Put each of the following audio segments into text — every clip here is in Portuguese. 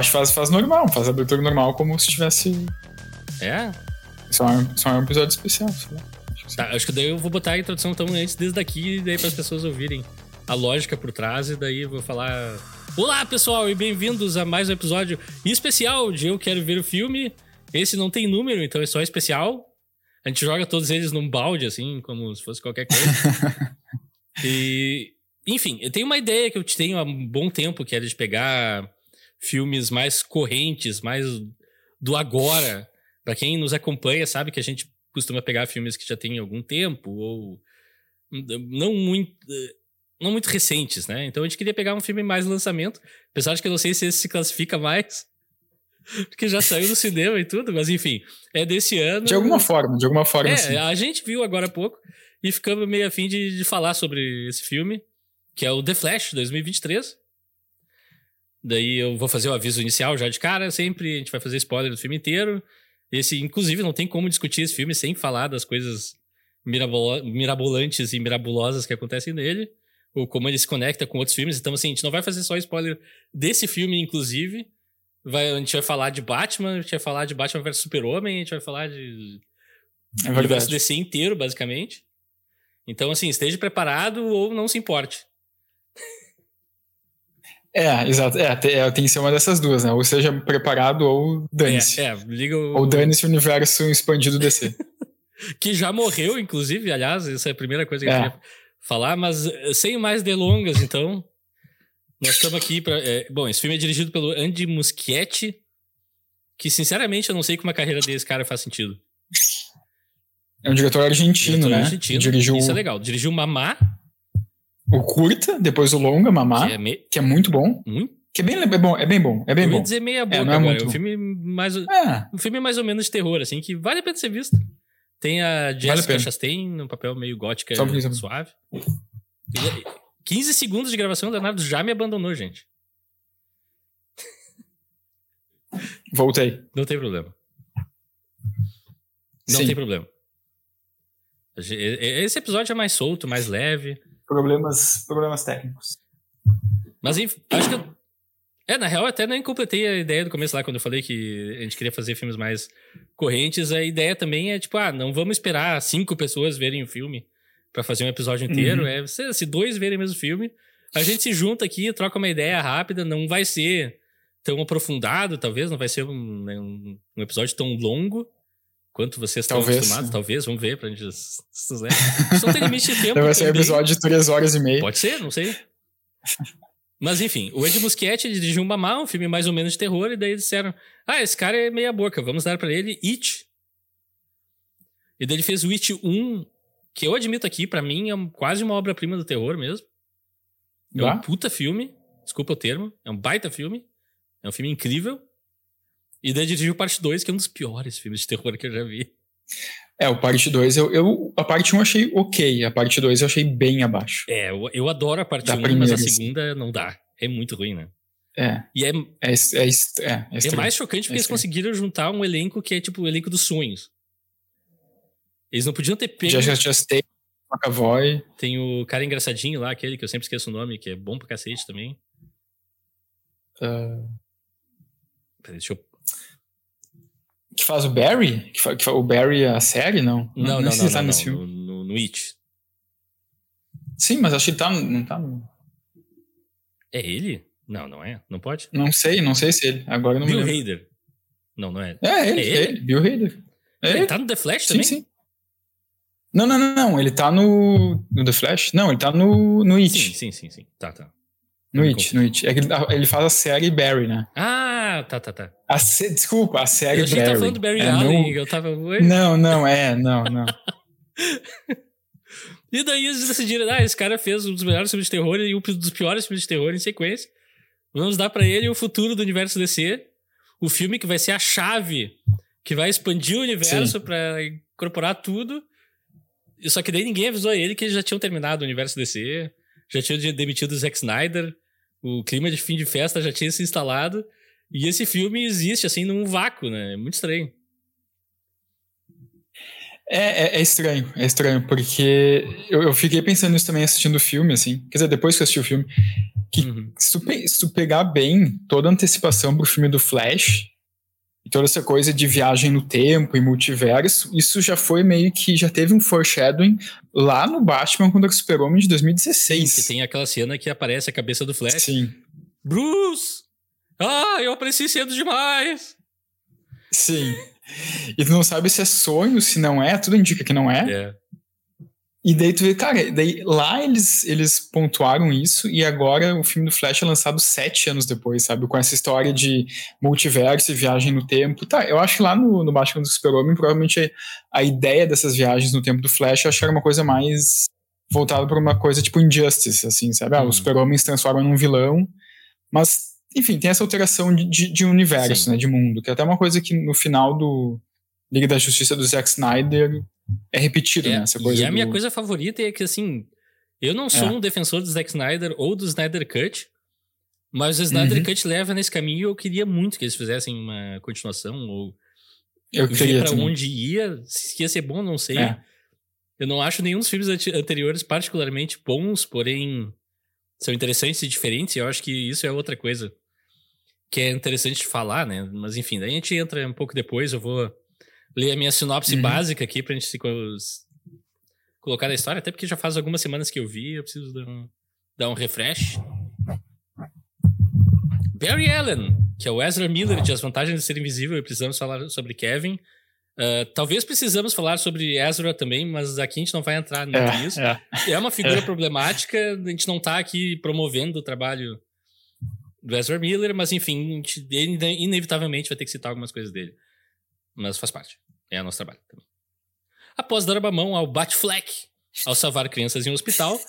Acho que faz, faz normal, faz abertura normal como se tivesse. É? Só só um episódio especial, sei lá. Tá, acho que daí eu vou botar a introdução então antes desde daqui, e daí para as pessoas ouvirem a lógica por trás, e daí eu vou falar. Olá, pessoal, e bem-vindos a mais um episódio especial de Eu Quero Ver o Filme. Esse não tem número, então é só especial. A gente joga todos eles num balde, assim, como se fosse qualquer coisa. e. Enfim, eu tenho uma ideia que eu tenho há um bom tempo, que é de pegar filmes mais correntes, mais do agora. Pra quem nos acompanha, sabe que a gente costuma pegar filmes que já tem algum tempo, ou não muito. Não muito recentes, né? Então a gente queria pegar um filme mais lançamento. Apesar de que eu não sei se esse se classifica mais. Porque já saiu do cinema e tudo, mas enfim, é desse ano. De alguma forma, de alguma forma, É, sim. a gente viu agora há pouco e ficamos meio afim de, de falar sobre esse filme, que é o The Flash 2023. Daí eu vou fazer o aviso inicial já de cara, sempre a gente vai fazer spoiler do filme inteiro. Esse, inclusive, não tem como discutir esse filme sem falar das coisas mirabolantes e mirabulosas que acontecem nele, ou como ele se conecta com outros filmes. Então, assim, a gente não vai fazer só spoiler desse filme, inclusive. Vai, a gente vai falar de Batman, a gente vai falar de Batman vs Super-Homem, a gente vai falar de É o universo verdade. DC inteiro, basicamente. Então, assim, esteja preparado ou não se importe. É, exato. É, é, tem que ser uma dessas duas, né? Ou seja, preparado ou dane-se. É, é, liga o. Ou dane-se o universo expandido DC. Que já morreu, inclusive, aliás, essa é a primeira coisa que eu É. queria falar, mas eh, sem mais delongas, então. Nós estamos aqui para. bom, esse filme é dirigido pelo Andy Muschietti, que sinceramente eu não sei como a carreira desse cara faz sentido. É um diretor argentino, Diretor né? argentino, Dirigiu Isso é legal. Dirigiu Mamá, o Curta, depois o Longa, Mamá, que é me... que é muito bom. muito. Que é bem, é bom, é bem bom, é bem eu ia bom. dizer meia boca não é agora. muito É um filme mais. É, Um filme mais ou menos de terror, assim, que vale a pena ser visto. Tem a Jessica pena. Chastain, num papel meio gótica Só um suave. E- 15 segundos de gravação, o Leonardo já me abandonou, gente. voltei. Não tem problema. Não Sim. tem problema. Esse episódio é mais solto, mais leve. Problemas, problemas técnicos. Mas enfim, acho que eu... É, na real, eu até nem completei a ideia do começo lá, quando eu falei que a gente queria fazer filmes mais correntes. A ideia também é, tipo, ah, não vamos esperar cinco pessoas verem o filme pra fazer um episódio inteiro. Uhum. É, se, se dois verem o mesmo filme, a gente se junta aqui, troca uma ideia rápida, não vai ser tão aprofundado, talvez, não vai ser um, né, um- um episódio tão longo quanto vocês estão Talvez. acostumados. Talvez, vamos ver, pra gente... Né? Tem limite de tempo Então vai ser um também. episódio de três horas e meia. Pode ser, não sei. Mas enfim, o Ed Muschietti dirigiu um Mamá, um filme mais ou menos de terror, e daí disseram: Ah, esse cara é meia boca, vamos dar pra ele It. E daí ele fez o It 1, que eu admito aqui, pra mim é quase uma obra-prima do terror mesmo. É um puta filme, desculpa o termo, é um baita filme, é um filme incrível. E daí dirigiu parte 2, que é um dos piores filmes de terror que eu já vi. É, o parte 2, eu, eu, a parte 1 um achei ok, a parte 2 eu achei bem abaixo. É, eu, eu adoro a parte Da 1, mas primeira, a assim. segunda não dá. É muito ruim, né? É, E é, é, é, é, é É mais chocante porque É eles conseguiram juntar um elenco que é tipo o elenco dos sonhos. Eles não podiam ter pego. Jessica Chastain, McAvoy, Tem o cara engraçadinho lá, aquele que eu sempre esqueço o nome, que é bom pra cacete também. ah, Peraí, deixa eu. Que faz o Barry? Que, fa, que fa, o Barry a série, não? Não, não, não, se ele tá não, nesse não, filme. no, no, no It. Sim, mas acho que ele tá, não tá. no- É ele? Não, não é. Não pode? Não sei, não sei se ele. Agora eu não Bill me lembro. Hader. Não, não é. É ele, É é ele? ele, Bill Hader. É Ele ele. tá no The Flash Sim, também? sim. Não, não, não, não. Ele tá no, no The Flash? Não, ele tá no, no It. Sim, sim, sim, sim. Tá, tá. No Me It, no It. É que ele, ele faz a série Barry, né? Ah, tá, tá, tá. A sé- desculpa, a série Eu achei que Barry. tava falando do Barry É, Allen. Eu tava. Oi? Não, não, é, não, não. E daí eles decidiram, ah, esse cara fez um dos melhores filmes de terror e um dos piores filmes de terror em sequência. Vamos dar pra ele o futuro do universo DC, o filme que vai ser a chave que vai expandir o universo pra incorporar tudo. E Só que daí ninguém avisou ele que eles já tinham terminado o universo DC, já tinham de- demitido o Zack Snyder, o clima de fim de festa já tinha se instalado. E esse filme existe, assim, num vácuo, né? É muito estranho. É, é, é, estranho, é estranho, porque eu, eu, fiquei pensando nisso também assistindo o filme, assim. Quer dizer, depois que eu assisti o filme, que uhum. se, tu, se, tu, pegar bem toda a antecipação pro filme do Flash, e toda essa coisa de viagem no tempo e multiverso, isso já foi meio que já teve um foreshadowing lá no Batman contra o Super-Homem de 2016. Sim, que tem aquela cena que aparece a cabeça do Flash. Sim. Bruce! Ah, eu apareci cedo demais! Sim. E tu não sabe se é sonho, se não é, tudo indica que não é. É. E daí tu vê, cara, daí lá eles, eles pontuaram isso e agora o filme do Flash é lançado sete anos depois, sabe? Com essa história de multiverso e viagem no tempo. Tá, eu acho que lá no, no Batman do Super-Homem, provavelmente a ideia dessas viagens no tempo do Flash, eu acho que era uma coisa mais voltada para uma coisa tipo Injustice, assim, sabe? Ah, hum. o Super-Homem se transforma num vilão, mas, enfim, tem essa alteração de, de, de universo, Sim. né, de mundo, que é até uma coisa que no final do Liga da Justiça do Zack Snyder é repetido, é, né? Essa coisa e a minha coisa favorita é que, assim, eu não sou é. um defensor do Zack Snyder ou do Snyder Cut, mas o Snyder uhum. Cut leva nesse caminho e eu queria muito que eles fizessem uma continuação ou eu queria pra onde ia. Se ia ser bom, não sei. É. Eu não acho nenhum dos filmes anteriores particularmente bons, porém são interessantes e diferentes, e eu acho que isso é outra coisa que é interessante de falar, né? Mas enfim, daí a gente entra um pouco depois, eu vou ler a minha sinopse uhum. básica aqui pra gente se colocar na história, até porque já faz algumas semanas que eu vi, eu preciso dar um, dar um refresh. Barry Allen, que é o Ezra Miller de As Vantagens de Ser Invisível, e precisamos falar sobre Kevin. Uh, talvez precisamos falar sobre Ezra também, mas aqui a gente não vai entrar é, nisso. É, é. uma figura é. problemática, a gente não tá aqui promovendo o trabalho do Ezra Miller, mas enfim, a gente inevitavelmente vai ter que citar algumas coisas dele. Mas faz parte. É nosso trabalho também. Após dar a mão ao Batfleck ao salvar crianças em um hospital,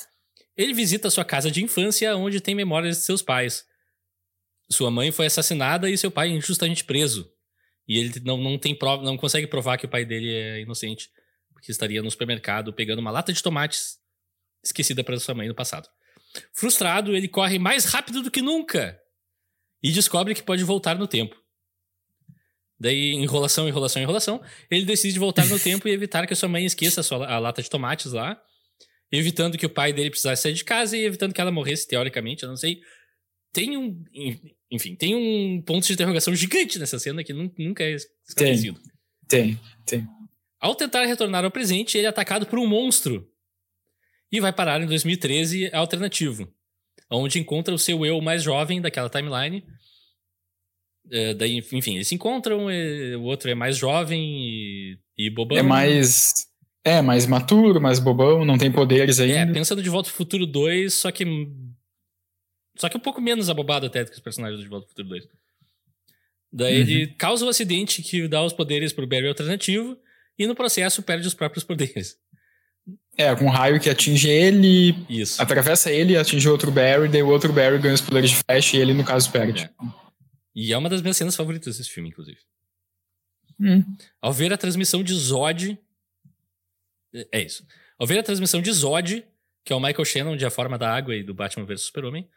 ele visita sua casa de infância onde tem memórias de seus pais. Sua mãe foi assassinada e seu pai injustamente preso. E ele não, não tem prova, não consegue provar que o pai dele é inocente, porque estaria no supermercado pegando uma lata de tomates esquecida para sua mãe no passado. Frustrado, ele corre mais rápido do que nunca e descobre que pode voltar no tempo. Daí, enrolação, enrolação, enrolação. Ele decide voltar no tempo e evitar que a sua mãe esqueça a, sua, a lata de tomates lá. Evitando que o pai dele precisasse sair de casa e evitando que ela morresse, teoricamente. Eu não sei. Tem um. Enfim, tem um ponto de interrogação gigante nessa cena que nunca é esclarecido. Tem, tem, tem. Ao tentar retornar ao presente, ele é atacado por um monstro. E vai parar em 2013 alternativo. Onde encontra o seu eu mais jovem daquela timeline é, daí, enfim, eles se encontram, o outro é mais jovem e, e bobão. É mais. É, mais maturo, mais bobão, não tem poderes é, ainda. É, pensando de Volta ao Futuro 2, só que. Só que um pouco menos abobado até do que os personagens de Volta ao Futuro 2. Daí uhum. ele causa um acidente que dá os poderes pro Barry alternativo e no processo perde os próprios poderes. É, com um raio que atinge ele, Isso. atravessa ele, atinge outro Barry, daí o outro Barry ganha os poderes de Flash e ele, no caso, perde. É. E é uma das minhas cenas favoritas desse filme, inclusive. Hum. Ao ver a transmissão de Zod. É isso. Ao ver a transmissão de Zod, que é o Michael Shannon de A Forma da Água e do Batman vs Super-Homem.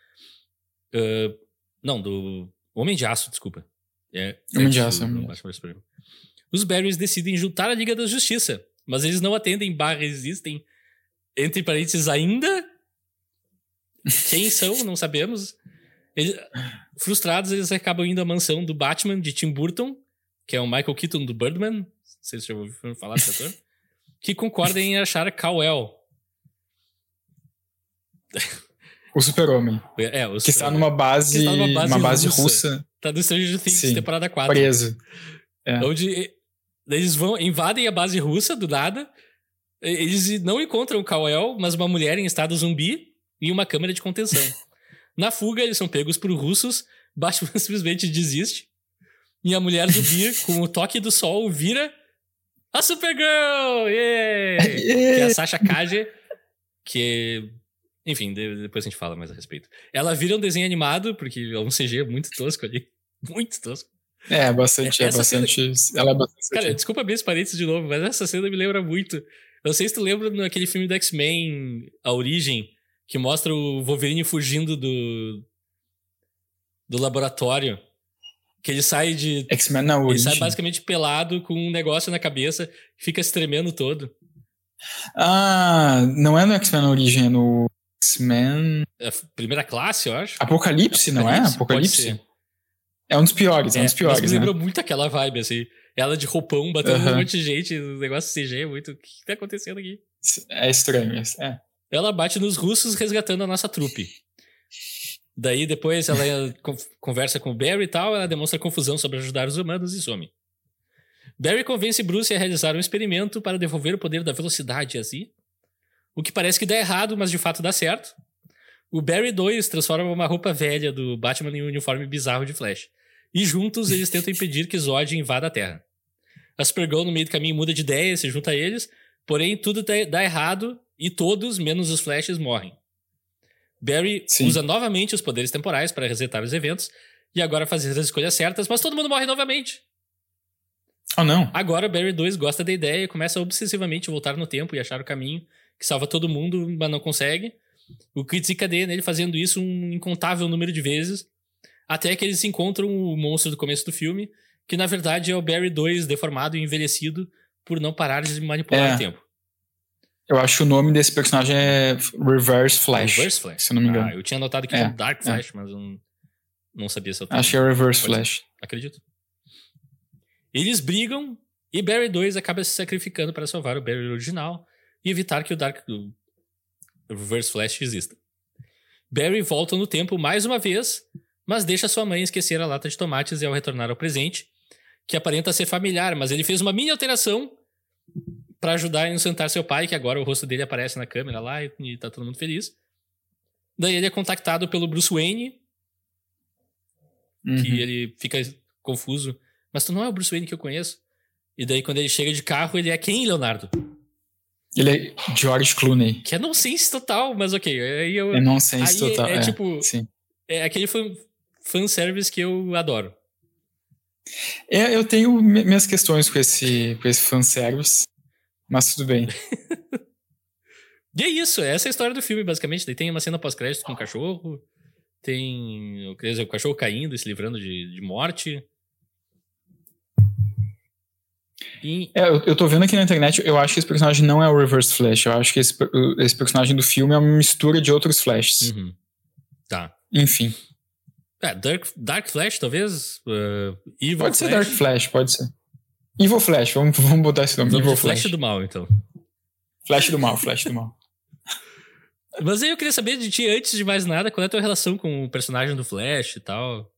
Uh, não, do Homem de Aço, desculpa. É, Homem de Aço. Os Barrys decidem juntar a Liga da Justiça, mas eles não atendem barra existem. Entre parênteses, ainda. Quem são? Não sabemos. Eles, frustrados, eles acabam indo à mansão do Batman de Tim Burton, que é o Michael Keaton do Birdman. Não sei se já ouviram falar desse ator. que concorda em achar Kal-El. O Super-Homem. É, o que está numa base, está numa base, uma base russa. russa. Tá no Stranger Things, Sim, temporada 4. Preso. É. Onde eles vão, invadem a base russa do nada. Eles não encontram o Kal-El, mas uma mulher em estado zumbi e uma câmera de contenção. Na fuga, eles são pegos por russos, Batman simplesmente desiste. E a mulher do Beer, com o toque do sol, vira a Supergirl! Yeah! Que é a Sasha Kaje, que... Enfim, depois a gente fala mais a respeito. Ela vira um desenho animado, porque é um CG muito tosco ali. Muito tosco. É, bastante, é bastante... Cena... Ela é bastante... Cara, desculpa abrir esse parênteses de novo, mas essa cena me lembra muito. Eu não sei se tu lembra naquele filme do X-Men, A Origem, que mostra o Wolverine fugindo do do laboratório. Que ele sai de. X-Men na Ele origem. sai basicamente pelado com um negócio na cabeça, fica se tremendo todo. Ah, não é no X-Men na origem, é no X-Men. É primeira classe, eu acho. Apocalipse, não é? Apocalipse? É um dos piores, é, um dos mas piores. me né? lembrou muito aquela vibe, assim. Ela de roupão, batendo Aham. um monte de gente, o negócio CG é muito. O que que tá acontecendo aqui? É estranho. É. Ela bate nos russos resgatando a nossa trupe. Daí depois ela con- conversa com o Barry e tal, ela demonstra confusão sobre ajudar os humanos e some. Barry convence Bruce a realizar um experimento para devolver o poder da velocidade a Si, o que parece que dá errado, mas de fato dá certo. O Barry 2 transforma uma roupa velha do Batman em um uniforme bizarro de Flash. E juntos eles tentam impedir que Zod invada a Terra. A Supergirl no meio do caminho muda de ideia e se junta a eles, porém tudo dá errado e todos, menos os Flashes, morrem. Barry Sim. usa novamente os poderes temporais para resetar os eventos e agora fazer as escolhas certas, mas todo mundo morre novamente. Oh, não. Agora Barry 2 gosta da ideia e começa a obsessivamente voltar no tempo e achar o caminho que salva todo mundo, mas não consegue. O que desencadeia nele fazendo isso um incontável número de vezes, até que eles encontram o monstro do começo do filme, que na verdade é o Barry 2 deformado e envelhecido por não parar de manipular É. o tempo. Eu acho que o nome desse personagem é Reverse Flash. Reverse Flash. Se eu não me engano. Ah, eu tinha notado que É, tinha Dark é. Flash, mas eu não, não sabia se eu Acho que é Reverse Pode ser. Flash. Acredito. Eles brigam e Barry 2 acaba se sacrificando para salvar o Barry original e evitar que o Dark o Reverse Flash exista. Barry volta no tempo mais uma vez, mas deixa sua mãe esquecer a lata de tomates e ao retornar ao presente, que aparenta ser familiar, mas ele fez uma mini alteração para ajudar a inocentar seu pai, que agora o rosto dele aparece na câmera lá e, e tá todo mundo feliz. Daí ele é contactado pelo Bruce Wayne, Uhum. que ele fica confuso. Mas tu não é o Bruce Wayne que eu conheço? E daí, quando ele chega de carro, ele é quem, Leonardo? Ele é George Clooney. Que é nonsense total, mas ok. Aí eu. É nonsense aí total. é, É, tipo. Sim. É aquele fan, fanservice que eu adoro. É, eu tenho mi- minhas questões com esse, com esse fanservice, mas tudo bem. E é isso, essa é a história do filme, basicamente. Daí tem uma cena pós-crédito com o cachorro, tem quer dizer, o cachorro caindo e se livrando de, de morte. E É, eu, eu tô vendo aqui na internet, eu acho que esse personagem não é o Reverse Flash. Eu acho que esse, esse personagem do filme é uma mistura de outros Flashes. Uhum. Tá. Enfim. É, Dark, Dark Flash, talvez? Uh, Evil Pode ser Flash? Dark Flash, pode ser. Evil Flash, vamos, vamos botar esse nome. Vamos Evil Flash Flash. do mal, então. Flash do mal, Flash do mal. Mas aí eu queria saber de ti, antes de mais nada, qual é a tua relação com o personagem do Flash e tal.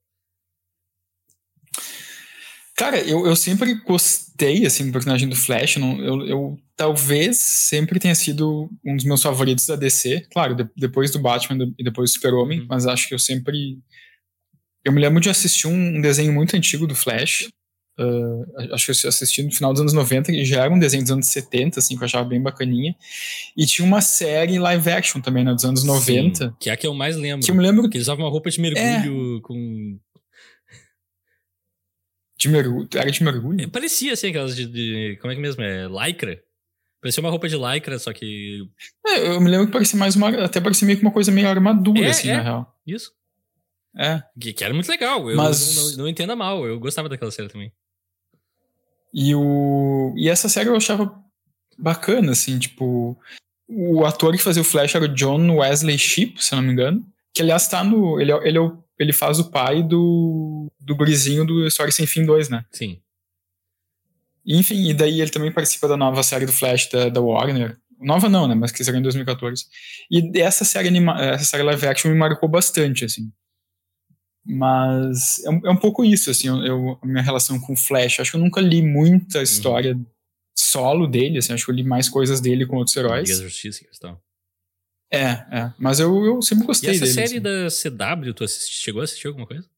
Cara, eu, eu sempre gostei, assim, do personagem do Flash. Não, eu, eu talvez sempre tenha sido um dos meus favoritos da DC. Claro, de- depois do Batman e depois do Super-Homem, Uhum. mas acho que eu sempre... Eu me lembro de assistir um, um desenho muito antigo do Flash. Ah, acho que eu assisti no final dos anos 90, que já era um desenho dos anos 70, assim, que eu achava bem bacaninha. E tinha uma série live action também, né, dos anos 90. Sim, que é a que eu mais lembro. Que eu me lembro Que eles usavam uma roupa de mergulho com. de mergulho. Era de mergulho? Parecia assim, aquelas de, de- Como é que mesmo? É lycra? Parecia uma roupa de lycra, só que. É, eu me lembro que parecia mais uma. Até parecia meio que uma coisa meio armadura, É, assim, é. na real. Isso. É. Que, que era muito legal. Eu Mas- não, não, não entenda mal. Eu gostava daquela série também. E, o, e essa série eu achava bacana, assim, tipo. O ator que fazia o Flash era o John Wesley Shipp, se eu não me engano. Que aliás tá no. Ele, é- ele, é ele faz o pai do, do gurizinho do História Sem Fim 2, né? Sim. Enfim, e daí ele também participa da nova série do Flash da, da Warner. Nova não, né? Mas que saiu em 2014. E essa série, anima essa série live action me marcou bastante, assim. Mas é, um- é um pouco isso, assim, eu, eu- a minha relação com o Flash. Acho que eu nunca li muita história solo dele, assim, acho que eu li mais coisas dele com outros Liga da heróis. Justiça e tal. É, é. Mas eu, eu sempre E gostei essa dele. série assim. da CW, tu assisti, chegou a assistir alguma coisa?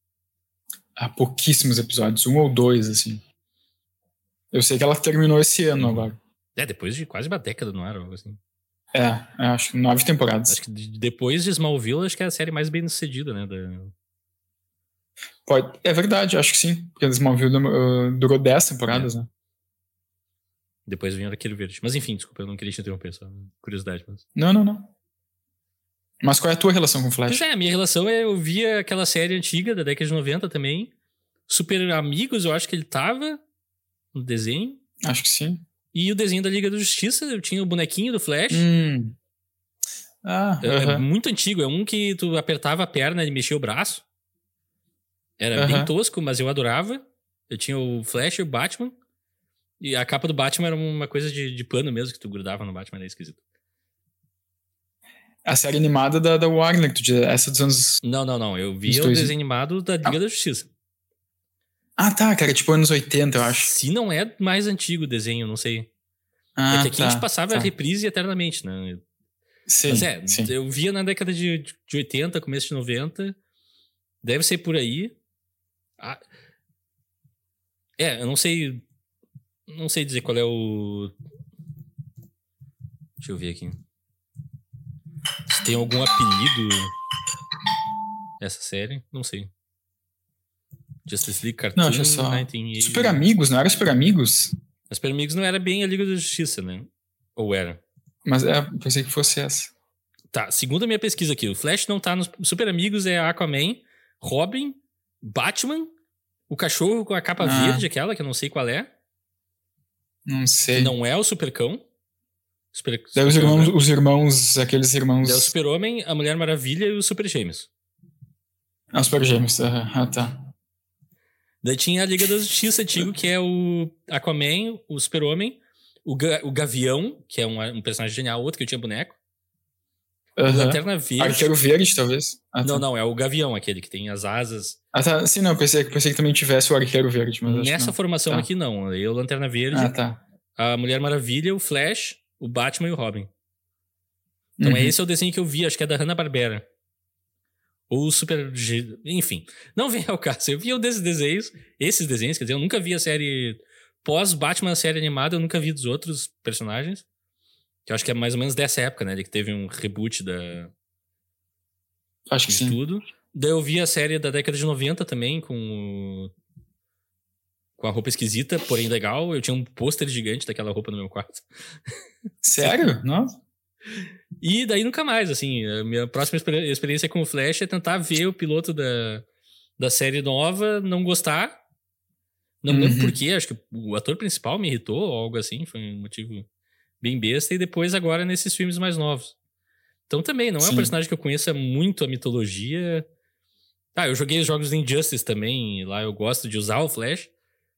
Há pouquíssimos episódios, um ou dois, assim. Eu sei que ela terminou esse ano Uhum. agora. É, depois de quase uma década no ar, algo assim. É, é, acho que nove temporadas. Acho que de- depois de Smallville, acho que é a série mais bem sucedida, né? da- Pode, é verdade, acho que sim. Porque Smallville uh, durou 10 temporadas, né? Depois vem aquele verde. Mas enfim, desculpa, eu não queria te interromper, só curiosidade. Mas... Não, não, não. Mas qual é a tua relação com o Flash? Pois é, a minha relação é eu via aquela série antiga da década de 90 também. Super Amigos, eu acho que ele tava no desenho. Acho que sim. E o desenho da Liga da Justiça, eu tinha o bonequinho do Flash. Hum. Ah, É, é aham. muito antigo, é um que tu apertava a perna e mexia o braço. Era bem tosco, mas eu adorava. Eu tinha o Flash e o Batman. E a capa do Batman era uma coisa de, de pano mesmo, que tu grudava no Batman, era esquisito. A série animada da, da Warner, tu diz, essa dos anos. Não, não, não. Eu via o desenho animado da Liga da Justiça. Ah, tá, cara, tipo anos 80, eu acho. Se não é mais antigo o desenho, não sei. Ah, é que aqui a tá, gente passava tá. a reprise eternamente, né? Sim, Mas é, sim. eu via na década de, de 80, começo de 90. Deve ser por aí. Ah, é, eu não sei. Não sei dizer qual é o. Deixa eu ver aqui. Se tem algum apelido essa série, não sei. Justice League Cartoon Não, só. 1980. Super Amigos, não era Super Amigos? Super Amigos não era bem a Liga da Justiça, né? Ou era? Mas é, pensei que fosse essa. Tá, segundo a minha pesquisa aqui, o Flash não tá nos Super Amigos, é Aquaman, Robin, Batman, o cachorro com a capa Ah. verde, aquela que eu não sei qual é, Não que sei. não é o Supercão. Super, Daí os Super- irmãos, os irmãos, aqueles irmãos. Daí é o Super-Homem, a Mulher Maravilha e os Super Gêmeos. Ah, os Super Gêmeos. Ah, tá. Daí tinha a Liga da Justiça antigo, que é o Aquaman, o Super-Homem, o, Ga- o Gavião, que é um, um personagem genial, outro que eu tinha boneco, Aham. Lanterna Verde. Arqueiro Verde, talvez. Ah, Não, tá. não, é o Gavião, aquele que tem as asas. Ah, tá. Sim, não, pensei, pensei que também tivesse o Arqueiro Verde, mas Nessa formação Tá. aqui não. O Lanterna Verde, Ah, tá. a Mulher Maravilha, o Flash, o Batman e o Robin. Então Uhum. é esse é o desenho que eu vi, acho que é da Hanna-Barbera. Ou o Super... Enfim, não vem ao caso. Eu vi um desses desenhos, esses desenhos, quer dizer, eu nunca vi a série... Pós-Batman, a série animada, eu nunca vi dos outros personagens. Que eu acho que é mais ou menos dessa época, né? De que teve um reboot da, Acho que de sim. tudo. Daí eu vi a série da década de 90 também, com o- com a roupa esquisita, porém legal. Eu tinha um pôster gigante daquela roupa no meu quarto. Sério? Nossa. E daí nunca mais, assim. A minha próxima experi- experiência com o Flash é tentar ver o piloto da, da série nova, não gostar. Não lembro Uhum. porquê, acho que o ator principal me irritou ou algo assim, foi um motivo bem besta. E depois agora nesses filmes mais novos. Então também, não é um Sim. personagem que eu conheça muito a mitologia. Ah, eu joguei os jogos do Injustice também, lá eu gosto de usar o Flash,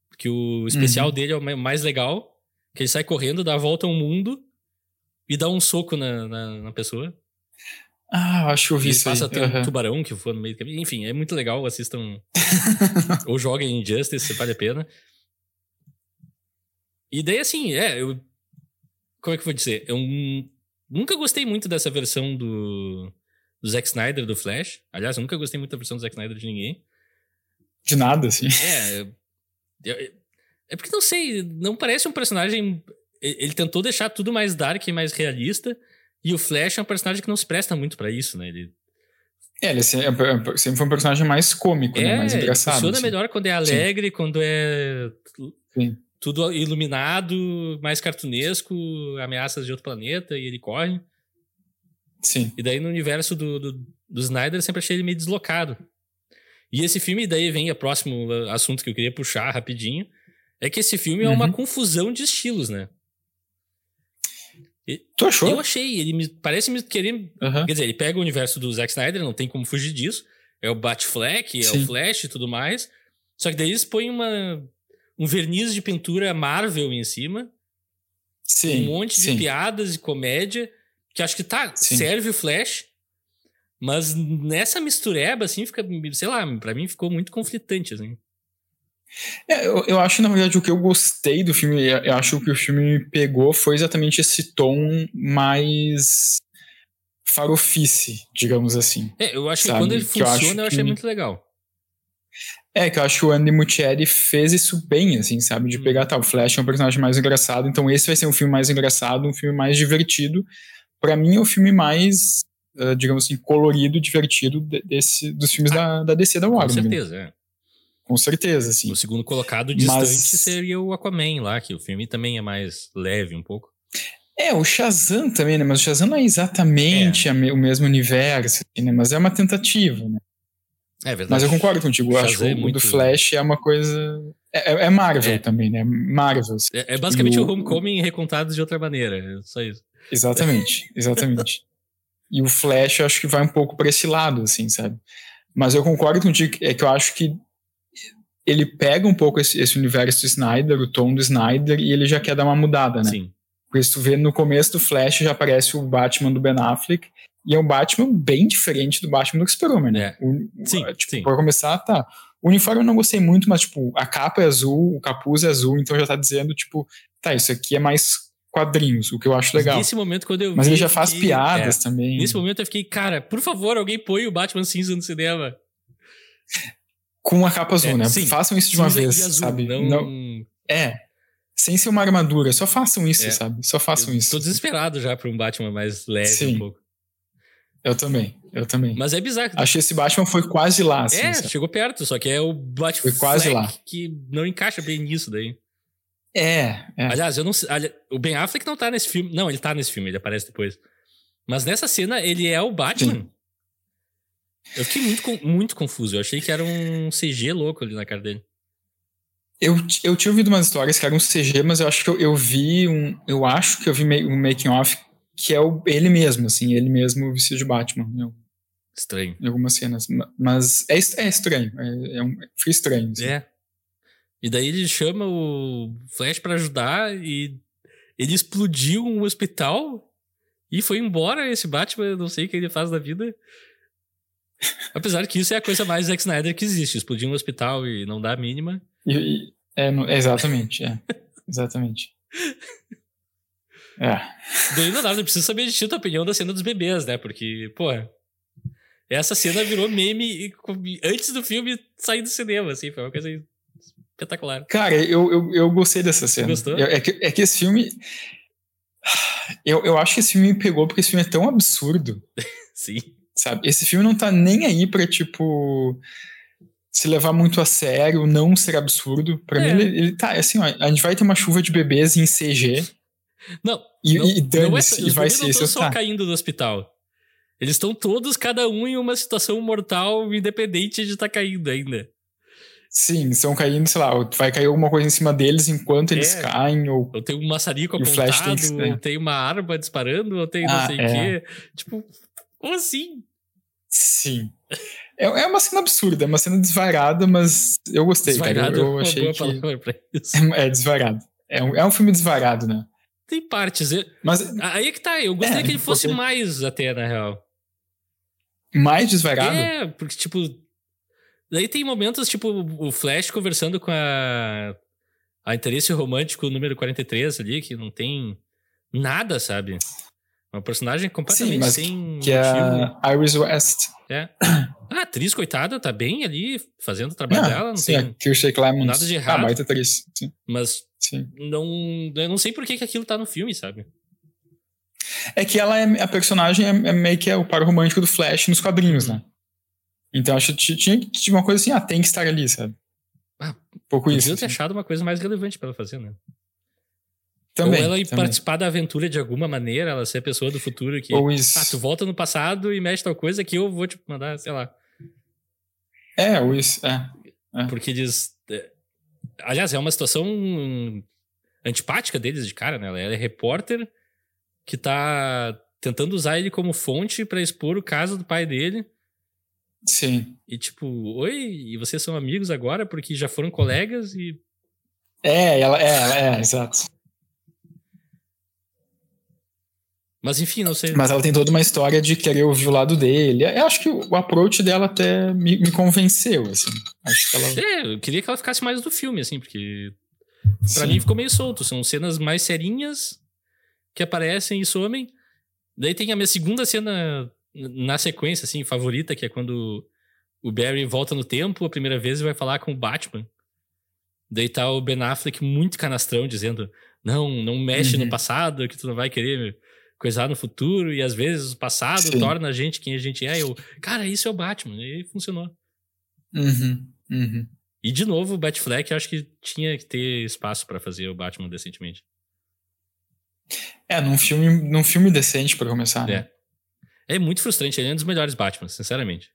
porque o especial Uhum. dele é o ma- mais legal, que ele sai correndo, dá a volta ao mundo e dá um soco na, na, na pessoa. Ah, eu acho que eu vi ele isso passa a ter um tubarão que voa no meio do caminho. Enfim, é muito legal, assistam. ou joguem Injustice, vale a pena. E daí, assim, é, eu. Como é que eu vou dizer? Eu nunca gostei muito dessa versão do, do Zack Snyder do Flash. Aliás, eu nunca gostei muito da versão do Zack Snyder de ninguém. De nada, assim. É. eu- é porque não sei, não parece um personagem. Ele tentou deixar tudo mais dark e mais realista. E o Flash é um personagem que não se presta muito pra isso, né? Ele É, ele sempre é- sempre foi um personagem mais cômico, né? Mais ele engraçado. funciona assim. melhor quando é alegre, quando é Sim. Tudo iluminado, mais cartunesco, ameaças de outro planeta e ele corre. Sim. E daí no universo do, do, do Snyder eu sempre achei ele meio deslocado. E esse filme, daí vem o próximo assunto que eu queria puxar rapidinho, é que esse filme é uma Uhum. confusão de estilos, né? Tu achou? Eu achei, ele me parece me querer Aham. Quer dizer, ele pega o universo do Zack Snyder, não tem como fugir disso. É o Batfleck, é o Flash e tudo mais. Só que daí eles põem uma, um verniz de pintura Marvel em cima. Sim. um monte de sim. piadas e comédia. Que acho que tá, Sim. serve o Flash. Mas nessa mistureba, assim, fica, sei lá, pra mim ficou muito conflitante, assim. É, eu, eu acho, na verdade, o que eu gostei do filme, eu eu acho que o filme me pegou foi exatamente esse tom mais farofice, digamos assim. É, eu acho Sabe, que quando ele que eu funciona, eu, achei que- muito legal. É, que eu acho que o Andy Muschietti fez isso bem, assim, sabe? De pegar, tá, o Flash é um personagem mais engraçado, então esse vai ser um filme mais engraçado, um filme mais divertido. Pra mim, é o filme mais, ah, digamos assim, colorido, divertido de- desse, dos filmes da, da DC da Com Warner. né? certeza, é. Com certeza, assim. O segundo colocado distante Mas- seria o Aquaman lá, que o filme também é mais leve um pouco. É, o Shazam também, né? Mas o Shazam não é exatamente me- o mesmo universo, assim, né? Mas é uma tentativa, né? É verdade. Mas eu concordo contigo. Eu acho que o muito- do Flash é uma coisa. É, é- é Marvel É. também, né? Marvel. assim. É, é basicamente o o- Homecoming recontado de outra maneira. É só isso. Exatamente, exatamente. e o Flash eu acho que vai um pouco pra esse lado, assim, sabe? Mas eu concordo contigo, é que eu acho que ele pega um pouco esse, esse universo do Snyder, o tom do Snyder, e ele já quer dar uma mudada, né? Sim. Porque se tu vê no começo do Flash já aparece o Batman do Ben Affleck, e é um Batman bem diferente do Batman do Super-Homem, né? É. O- Sim, tipo, sim. Pra começar, tá. O uniforme eu não gostei muito, mas, tipo, a capa é azul, o capuz é azul, então já tá dizendo, tipo, tá, isso aqui é mais quadrinhos, o que eu acho legal. Nesse momento, quando eu Mas vi, ele já faz fiquei- piadas é. também. Nesse momento eu fiquei, cara, por favor, alguém põe o Batman cinza no cinema. Com a capa azul, É, né? sim. Façam isso de uma Cinza vez, azul, sabe? Não, Não- é. Sem ser uma armadura, só façam isso, É. sabe? Só façam eu isso. Tô desesperado já pra um Batman mais leve Sim. um pouco. Eu também, eu também. Mas é bizarro. Achei esse Batman foi quase lá, assim, é, sabe? chegou perto, só que é o Batman Foi quase lá. que não encaixa bem nisso daí. É, é. Aliás, eu não sei. O Ben Affleck não tá nesse filme. Não, ele tá nesse filme, ele aparece depois. Mas nessa cena, ele é o Batman. Eu fiquei muito, muito confuso. Eu achei que era um CG louco ali na cara dele. Eu, eu tinha ouvido umas histórias que eram um CG, mas eu acho que eu, eu vi um. Eu acho que eu vi um making off que é o, ele mesmo, assim, ele mesmo vestido de Batman, em, Estranho. em algumas cenas. Ma- Mas é, é estranho. É, é um, foi estranho. assim. É. E daí ele chama o Flash pra ajudar e ele explodiu um hospital e foi embora esse Batman, eu não sei o que ele faz da vida. Apesar que isso é a coisa mais Zack Snyder que existe, explodir um hospital e não dar a mínima. E, e- é, exatamente, é. Exatamente. É. Daí não dá, eu preciso saber de ti a tua opinião da cena dos bebês, né? Porque, porra, essa cena virou meme antes do filme sair do cinema, assim, foi uma coisa espetacular. Cara, eu, eu, eu gostei dessa cena. Gostou? Eu- é, que, é que esse filme. Eu, eu acho que esse filme me pegou porque esse filme é tão absurdo, Sim. sabe? Esse filme não tá nem aí pra, tipo. Se levar muito a sério, não ser absurdo. Pra É. mim, ele, ele tá assim, ó. A gente vai ter uma chuva de bebês em CG Não, e, não, e não é, e vai ser não estão só Tá. caindo do hospital. Eles estão todos, cada um, em uma situação mortal, independente de estar caindo ainda. Sim, estão caindo, sei lá, vai cair alguma coisa em cima deles enquanto eles É. caem, ou. Ou tem um maçarico E o Flash tem apontado, que- é. ou tem uma arma disparando, ou tem não Ah, sei o é. quê. Tipo, como assim? Sim. É, é uma cena absurda, é uma cena desvairada, mas eu gostei, cara. Desvairado Eu, é eu uma achei que. É, é desvairado. É um, é um filme desvairado, né? Tem partes. eu- Mas Aí é que tá, eu gostaria É, que ele fosse porque- mais até, na real. mais desvairado. É, porque, tipo. Daí tem momentos, tipo, o Flash conversando com a. A interesse romântico número 43 ali, que não tem nada, sabe? Uma personagem completamente mas sem que é motivo. a Iris West. É. A atriz, coitada, tá bem ali, fazendo o trabalho dela, não sim, tem. a Kirstie Clemons. nada de Ah, errado. baita atriz. Sim, Mas sim. não. Eu não sei por que, que aquilo tá no filme, sabe? É que ela é a personagem é, é meio que é o par romântico do Flash nos quadrinhos, né? Então acho que tinha uma coisa assim, ah, tem que estar ali, sabe? Ah, um pouco Podia isso. ter assim. achado uma coisa mais relevante pra ela fazer, né? Também. Ou ela ir também. participar da aventura de alguma maneira, ela ser a pessoa do futuro que. Ou isso. Ah, tu volta no passado e mexe tal coisa que eu vou te mandar, sei lá. É, ou isso. É. Porque eles. é, Aliás, é uma situação antipática deles de cara, né? Ela é repórter que tá tentando usar ele como fonte pra expor o caso do pai dele. Sim. E tipo, oi, e vocês são amigos agora porque já foram colegas e. É, ela é, ela é, exato. Mas enfim, não sei. Mas ela tem toda uma história de querer ouvir o lado dele. Eu acho que o approach dela até me, me convenceu, assim. Acho que ela. É, eu queria que ela ficasse mais do filme, assim, porque Pra sim. mim ficou meio solto. São cenas mais serinhas que aparecem e somem. Daí tem a minha segunda cena na sequência, assim, favorita, que é quando o Barry volta no tempo a primeira vez e vai falar com o Batman. Daí tá o Ben Affleck muito canastrão, dizendo: Não, não mexe Uhum. no passado, que tu não vai querer coisar no futuro. E às vezes o passado Sim. torna a gente quem a gente é. Eu, cara, isso é o Batman. E funcionou. Uhum, uhum. E de novo, o Batfleck acho que tinha que ter espaço pra fazer o Batman decentemente. É, num filme, num filme decente pra começar. né? É. É muito frustrante, ele é um dos melhores Batman, sinceramente.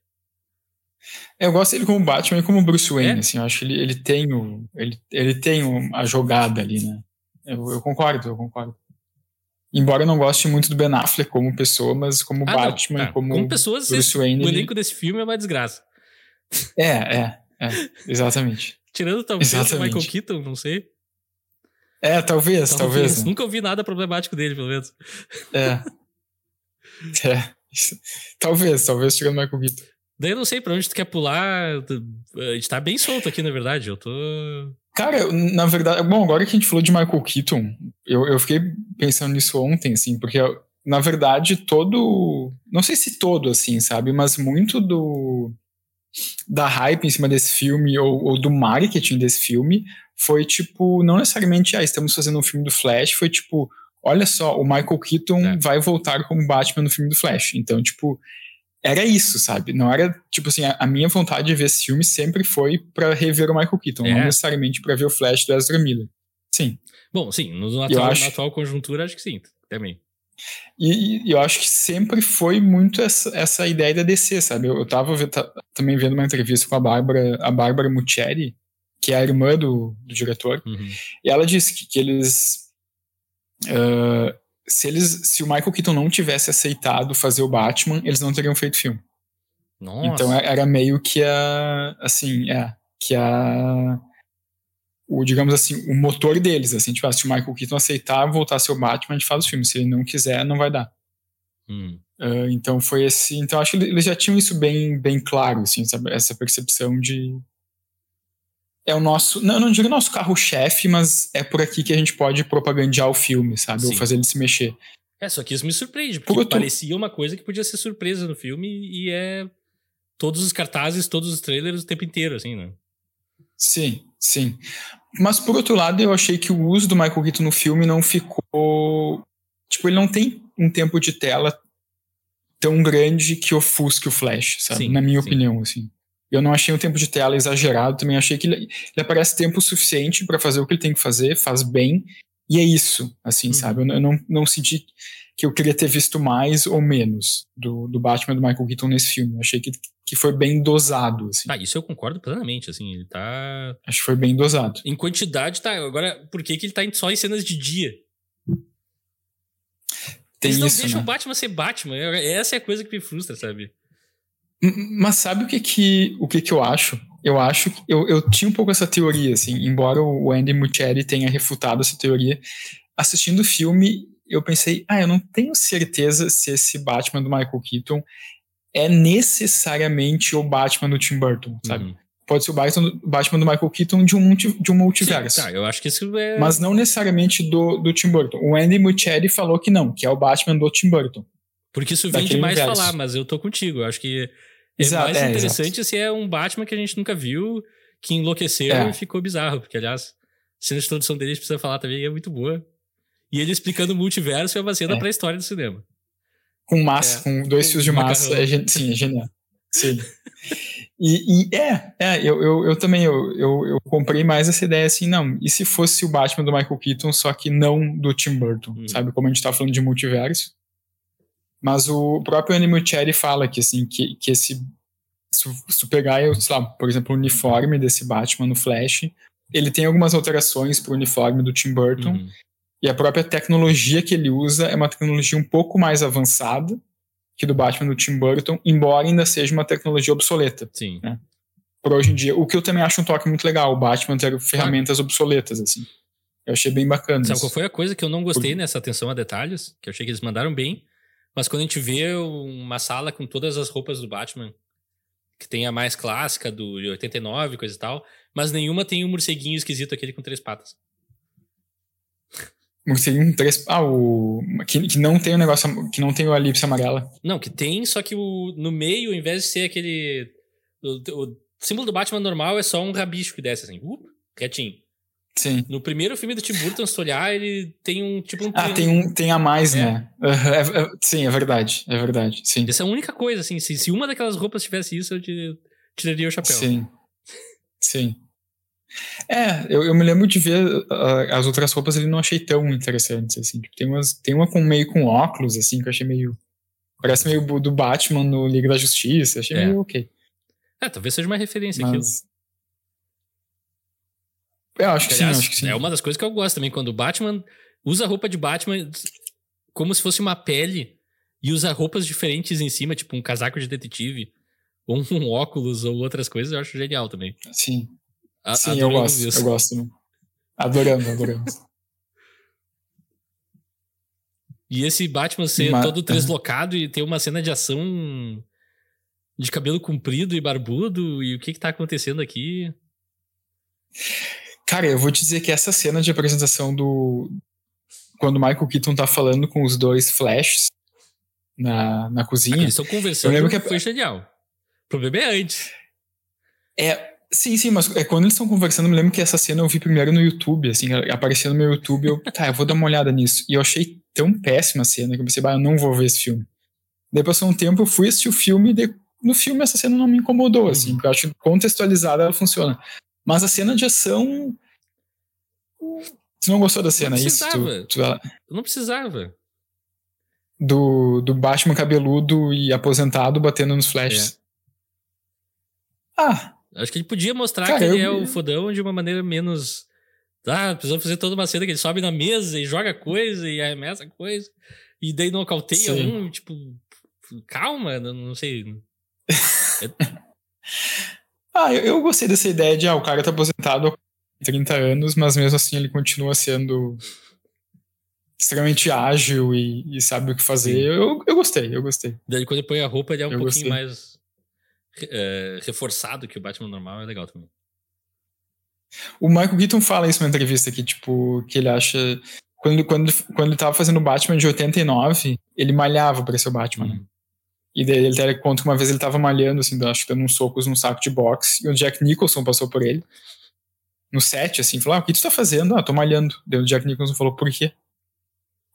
Eu gosto dele como Batman e como Bruce Wayne, é? assim, eu acho que ele, ele tem o, ele, ele tem o, a jogada ali, né? Eu, eu, concordo, eu concordo. Embora eu não goste muito do Ben Affleck como pessoa, mas como ah, Batman, tá. como, como pessoas, Bruce Wayne. O elenco ele... desse filme é uma desgraça. É, é, é, exatamente. Tirando talvez o Michael Keaton, não sei. É, talvez, talvez. talvez? Nunca ouvi nada problemático dele, pelo menos. É. é. Talvez, talvez tirando o Michael Keaton. Daí eu não sei pra onde tu quer pular. A gente tá bem solto aqui, na verdade. Eu tô. Cara, na verdade, bom, agora que a gente falou de Michael Keaton, eu, eu fiquei pensando nisso ontem, assim, porque na verdade todo, não sei se todo, assim, sabe, mas muito do da hype em cima desse filme ou, ou do marketing desse filme foi tipo, não necessariamente, ah, estamos fazendo um filme do Flash, foi tipo, olha só, o Michael Keaton é. vai voltar como Batman no filme do Flash. Então, tipo, era isso, sabe? Não era, tipo assim, a, a, minha vontade de ver esse filme sempre foi para rever o Michael Keaton, é. não necessariamente para ver o Flash do Ezra Miller. Sim. Bom, sim, no atual, acho... na atual conjuntura acho que sim, também. E, e, eu acho que sempre foi muito essa, essa ideia da DC, sabe? Eu, eu tava também vendo uma entrevista com a Bárbara, a Bárbara Muccieri, que é a irmã do, do diretor, uhum. e ela disse que, que eles. Uh, se eles se o Michael Keaton não tivesse aceitado fazer o Batman, eles não teriam feito filme. Nossa. Então é, era meio que a assim, é, que a o digamos assim, o motor deles, assim, tipo, ah, se o Michael Keaton aceitar voltar a ser o Batman, a gente faz o filme, se ele não quiser, não vai dar. Hum. Uh, então foi esse, então acho que eles já tinham isso bem bem claro, assim, sabe? essa percepção de é o nosso, não, não digo nosso carro-chefe, mas é por aqui que a gente pode propagandear o filme, sabe? Sim. Ou fazer ele se mexer. É, só que isso me surpreende, porque por parecia uma coisa que podia ser surpresa no filme e é todos os cartazes, todos os trailers o tempo inteiro, assim, né? Sim, sim. Mas por outro lado, eu achei que o uso do Michael Keaton no filme não ficou. Tipo, ele não tem um tempo de tela tão grande que ofusque o Flash, sabe? Sim, Na minha sim. opinião, assim. Eu não achei o tempo de tela exagerado, também achei que ele, ele aparece tempo suficiente para fazer o que ele tem que fazer, faz bem, e é isso, assim, uhum. sabe? Eu, eu, não, não senti que eu queria ter visto mais ou menos do, do Batman do Michael Keaton nesse filme. Eu achei que, que foi bem dosado, assim. Ah, isso eu concordo plenamente, assim, ele tá... Acho que foi bem dosado. Em quantidade, tá. Agora, por que que ele tá só em cenas de dia? Tem Eles não isso, deixam né? o Batman ser Batman. Essa é a coisa que me frustra, sabe? Mas sabe o que que, o que que eu acho? Eu acho que eu, eu tinha um pouco essa teoria, assim, embora o Andy Muschietti tenha refutado essa teoria. Assistindo o filme, eu pensei, ah, eu não tenho certeza se esse Batman do Michael Keaton é necessariamente o Batman do Tim Burton, sabe? Uhum. Pode ser o Batman, Batman do Michael Keaton de um, de um multiverso. Sim, tá, eu acho que isso é... Mas não necessariamente do, do Tim Burton. O Andy Muschietti falou que não, que é o Batman do Tim Burton. Porque isso vem demais falar, mas eu tô contigo. Eu acho que é exato, mais é, interessante se é um Batman que a gente nunca viu, que enlouqueceu é. e ficou bizarro. Porque, aliás, a cena de introdução dele a gente precisa falar também é muito boa. E ele explicando o multiverso é uma cena é. pra história do cinema. Com massa, é. com dois fios de massa. É, sim, é genial. Sim. E, e, é, é eu, eu, eu também eu, eu, eu, comprei mais essa ideia assim, não, e se fosse o Batman do Michael Keaton, só que não do Tim Burton, hum. sabe? Como a gente tá falando de multiverso. Mas o próprio Andy Muschietti fala que, assim, que, que esse. Se tu pegar, sei lá, por exemplo, o uniforme desse Batman no Flash, ele tem algumas alterações pro uniforme do Tim Burton. Uhum. E a própria tecnologia que ele usa é uma tecnologia um pouco mais avançada que do Batman do Tim Burton, embora ainda seja uma tecnologia obsoleta. Sim. Né? Por hoje em dia. O que eu também acho um toque muito legal, o Batman ter ferramentas obsoletas, assim. Eu achei bem bacana. Sabe isso. qual foi a coisa que eu não gostei Por... nessa atenção a detalhes? Que eu achei que eles mandaram bem. Mas quando a gente vê uma sala com todas as roupas do Batman, que tem a mais clássica do 89, coisa e tal, mas nenhuma tem o um morceguinho esquisito aquele com três patas. Morceguinho com três. Ah, o. Que, que não tem o negócio. Que não tem o elipse amarela. Não, que tem, só que o, no meio, ao invés de ser aquele. O, o símbolo do Batman normal é só um rabicho que desce assim, uh, retinho. Sim. No primeiro filme do Tim Burton, se tu olhar, ele tem um tipo um. Ah, tem um tem a mais, é. né? É, é, sim, é verdade. É verdade. Sim. Essa é a única coisa, assim. Se, se uma daquelas roupas tivesse isso, eu te, tiraria o chapéu. Sim. Sim. É, eu, eu me lembro de ver uh, as outras roupas ele não achei tão interessantes, assim. Tipo, tem, umas, tem uma com meio com óculos, assim, que eu achei meio. Parece meio do Batman no Liga da Justiça. Achei é. meio ok. É, talvez seja uma referência aquilo. Eu acho que Aliás, sim, acho que sim. É uma das coisas que eu gosto também, quando o Batman usa a roupa de Batman como se fosse uma pele e usa roupas diferentes em cima, tipo um casaco de detetive, ou um óculos, ou outras coisas, eu acho genial também. Sim. A- sim, eu gosto. isso. Eu gosto. né? Adorando, adorando. E esse Batman ser todo deslocado e ter uma cena de ação de cabelo comprido e barbudo, e o que que tá acontecendo aqui? Cara, eu vou te dizer que essa cena de apresentação do. Quando o Michael Keaton tá falando com os dois Flashes na, na Ah, cozinha. eles estão conversando, Eu lembro que- foi genial. O problema é antes. É. Sim, sim, mas é, quando eles estão conversando, eu me lembro que essa cena eu vi primeiro no YouTube, assim, apareceu no meu YouTube, eu, tá, eu vou dar uma olhada nisso. E eu achei tão péssima a cena que eu pensei, bah, eu não vou ver esse filme. Daí passou um tempo, eu fui assistir o filme e de- no filme essa cena não me incomodou, assim, porque eu acho que contextualizada ela funciona. Mas a cena de ação. Tu não gostou da cena, é isso? precisava. Tu, tu- Eu não precisava. do, do Batman cabeludo e aposentado batendo nos flashes. Ah, Acho que ele podia mostrar Cara, que ele eu- é o fodão de uma maneira menos. Ah, precisamos fazer toda uma cena que ele sobe na mesa e joga coisa e arremessa coisa. E daí nocauteia Sim. um, tipo. Calma, não, não sei. ah eu, eu gostei dessa ideia de ah, o cara tá aposentado há 30 anos, mas mesmo assim ele continua sendo extremamente ágil e, e sabe o que fazer. Eu, eu gostei, eu gostei. Daí quando ele põe a roupa, ele é um Eu pouquinho gostei. mais é, reforçado que o Batman normal, é legal também. O Michael Keaton fala isso numa entrevista aqui, tipo, que ele acha. Quando, quando, quando ele tava fazendo o Batman de 89, ele malhava pra ser o Batman. né? Uhum. E daí ele até conta que uma vez ele tava malhando, assim, acho que dando uns socos num saco de boxe, e o Jack Nicholson passou por ele. No set, assim, falou: Ah, o que tu tá fazendo? Ah, tô malhando. Daí o Jack Nicholson falou: Por quê?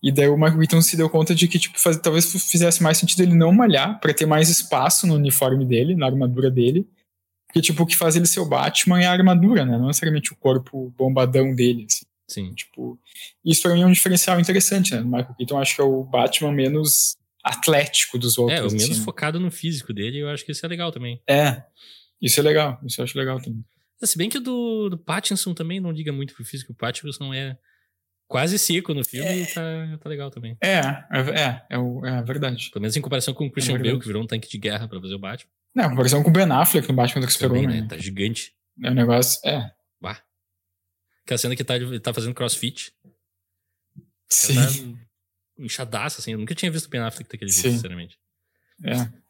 E daí o Michael Keaton se deu conta de que, tipo, faz- talvez fizesse mais sentido ele não malhar, pra ter mais espaço no uniforme dele, na armadura dele. Porque, tipo, o que faz ele ser o Batman é a armadura, né? Não necessariamente o corpo bombadão dele, assim. Sim. Tipo, isso pra mim é um diferencial interessante, né? O Michael Keaton acho que é o Batman menos atlético dos outros. É, o menos assim. focado no físico dele, eu acho que isso é legal também. É, isso é legal, isso eu acho legal também. Se bem que o do, do Pattinson também não liga muito pro físico, o Pattinson é quase seco no filme e tá, tá legal também. É, é, é, é, o- é verdade. Pelo menos em comparação com o Christian verdade. Bale, que virou um tanque de guerra pra fazer o Batman. Não, comparação com o Ben Affleck no Batman do Também, Superman, né? né? Tá gigante. É um negócio, é, Bah. Aquela cena que tá, ele tá fazendo crossfit. sim, tá inchadaça, assim. Eu nunca tinha visto o Ben Affleck daquele jeito, sinceramente. é.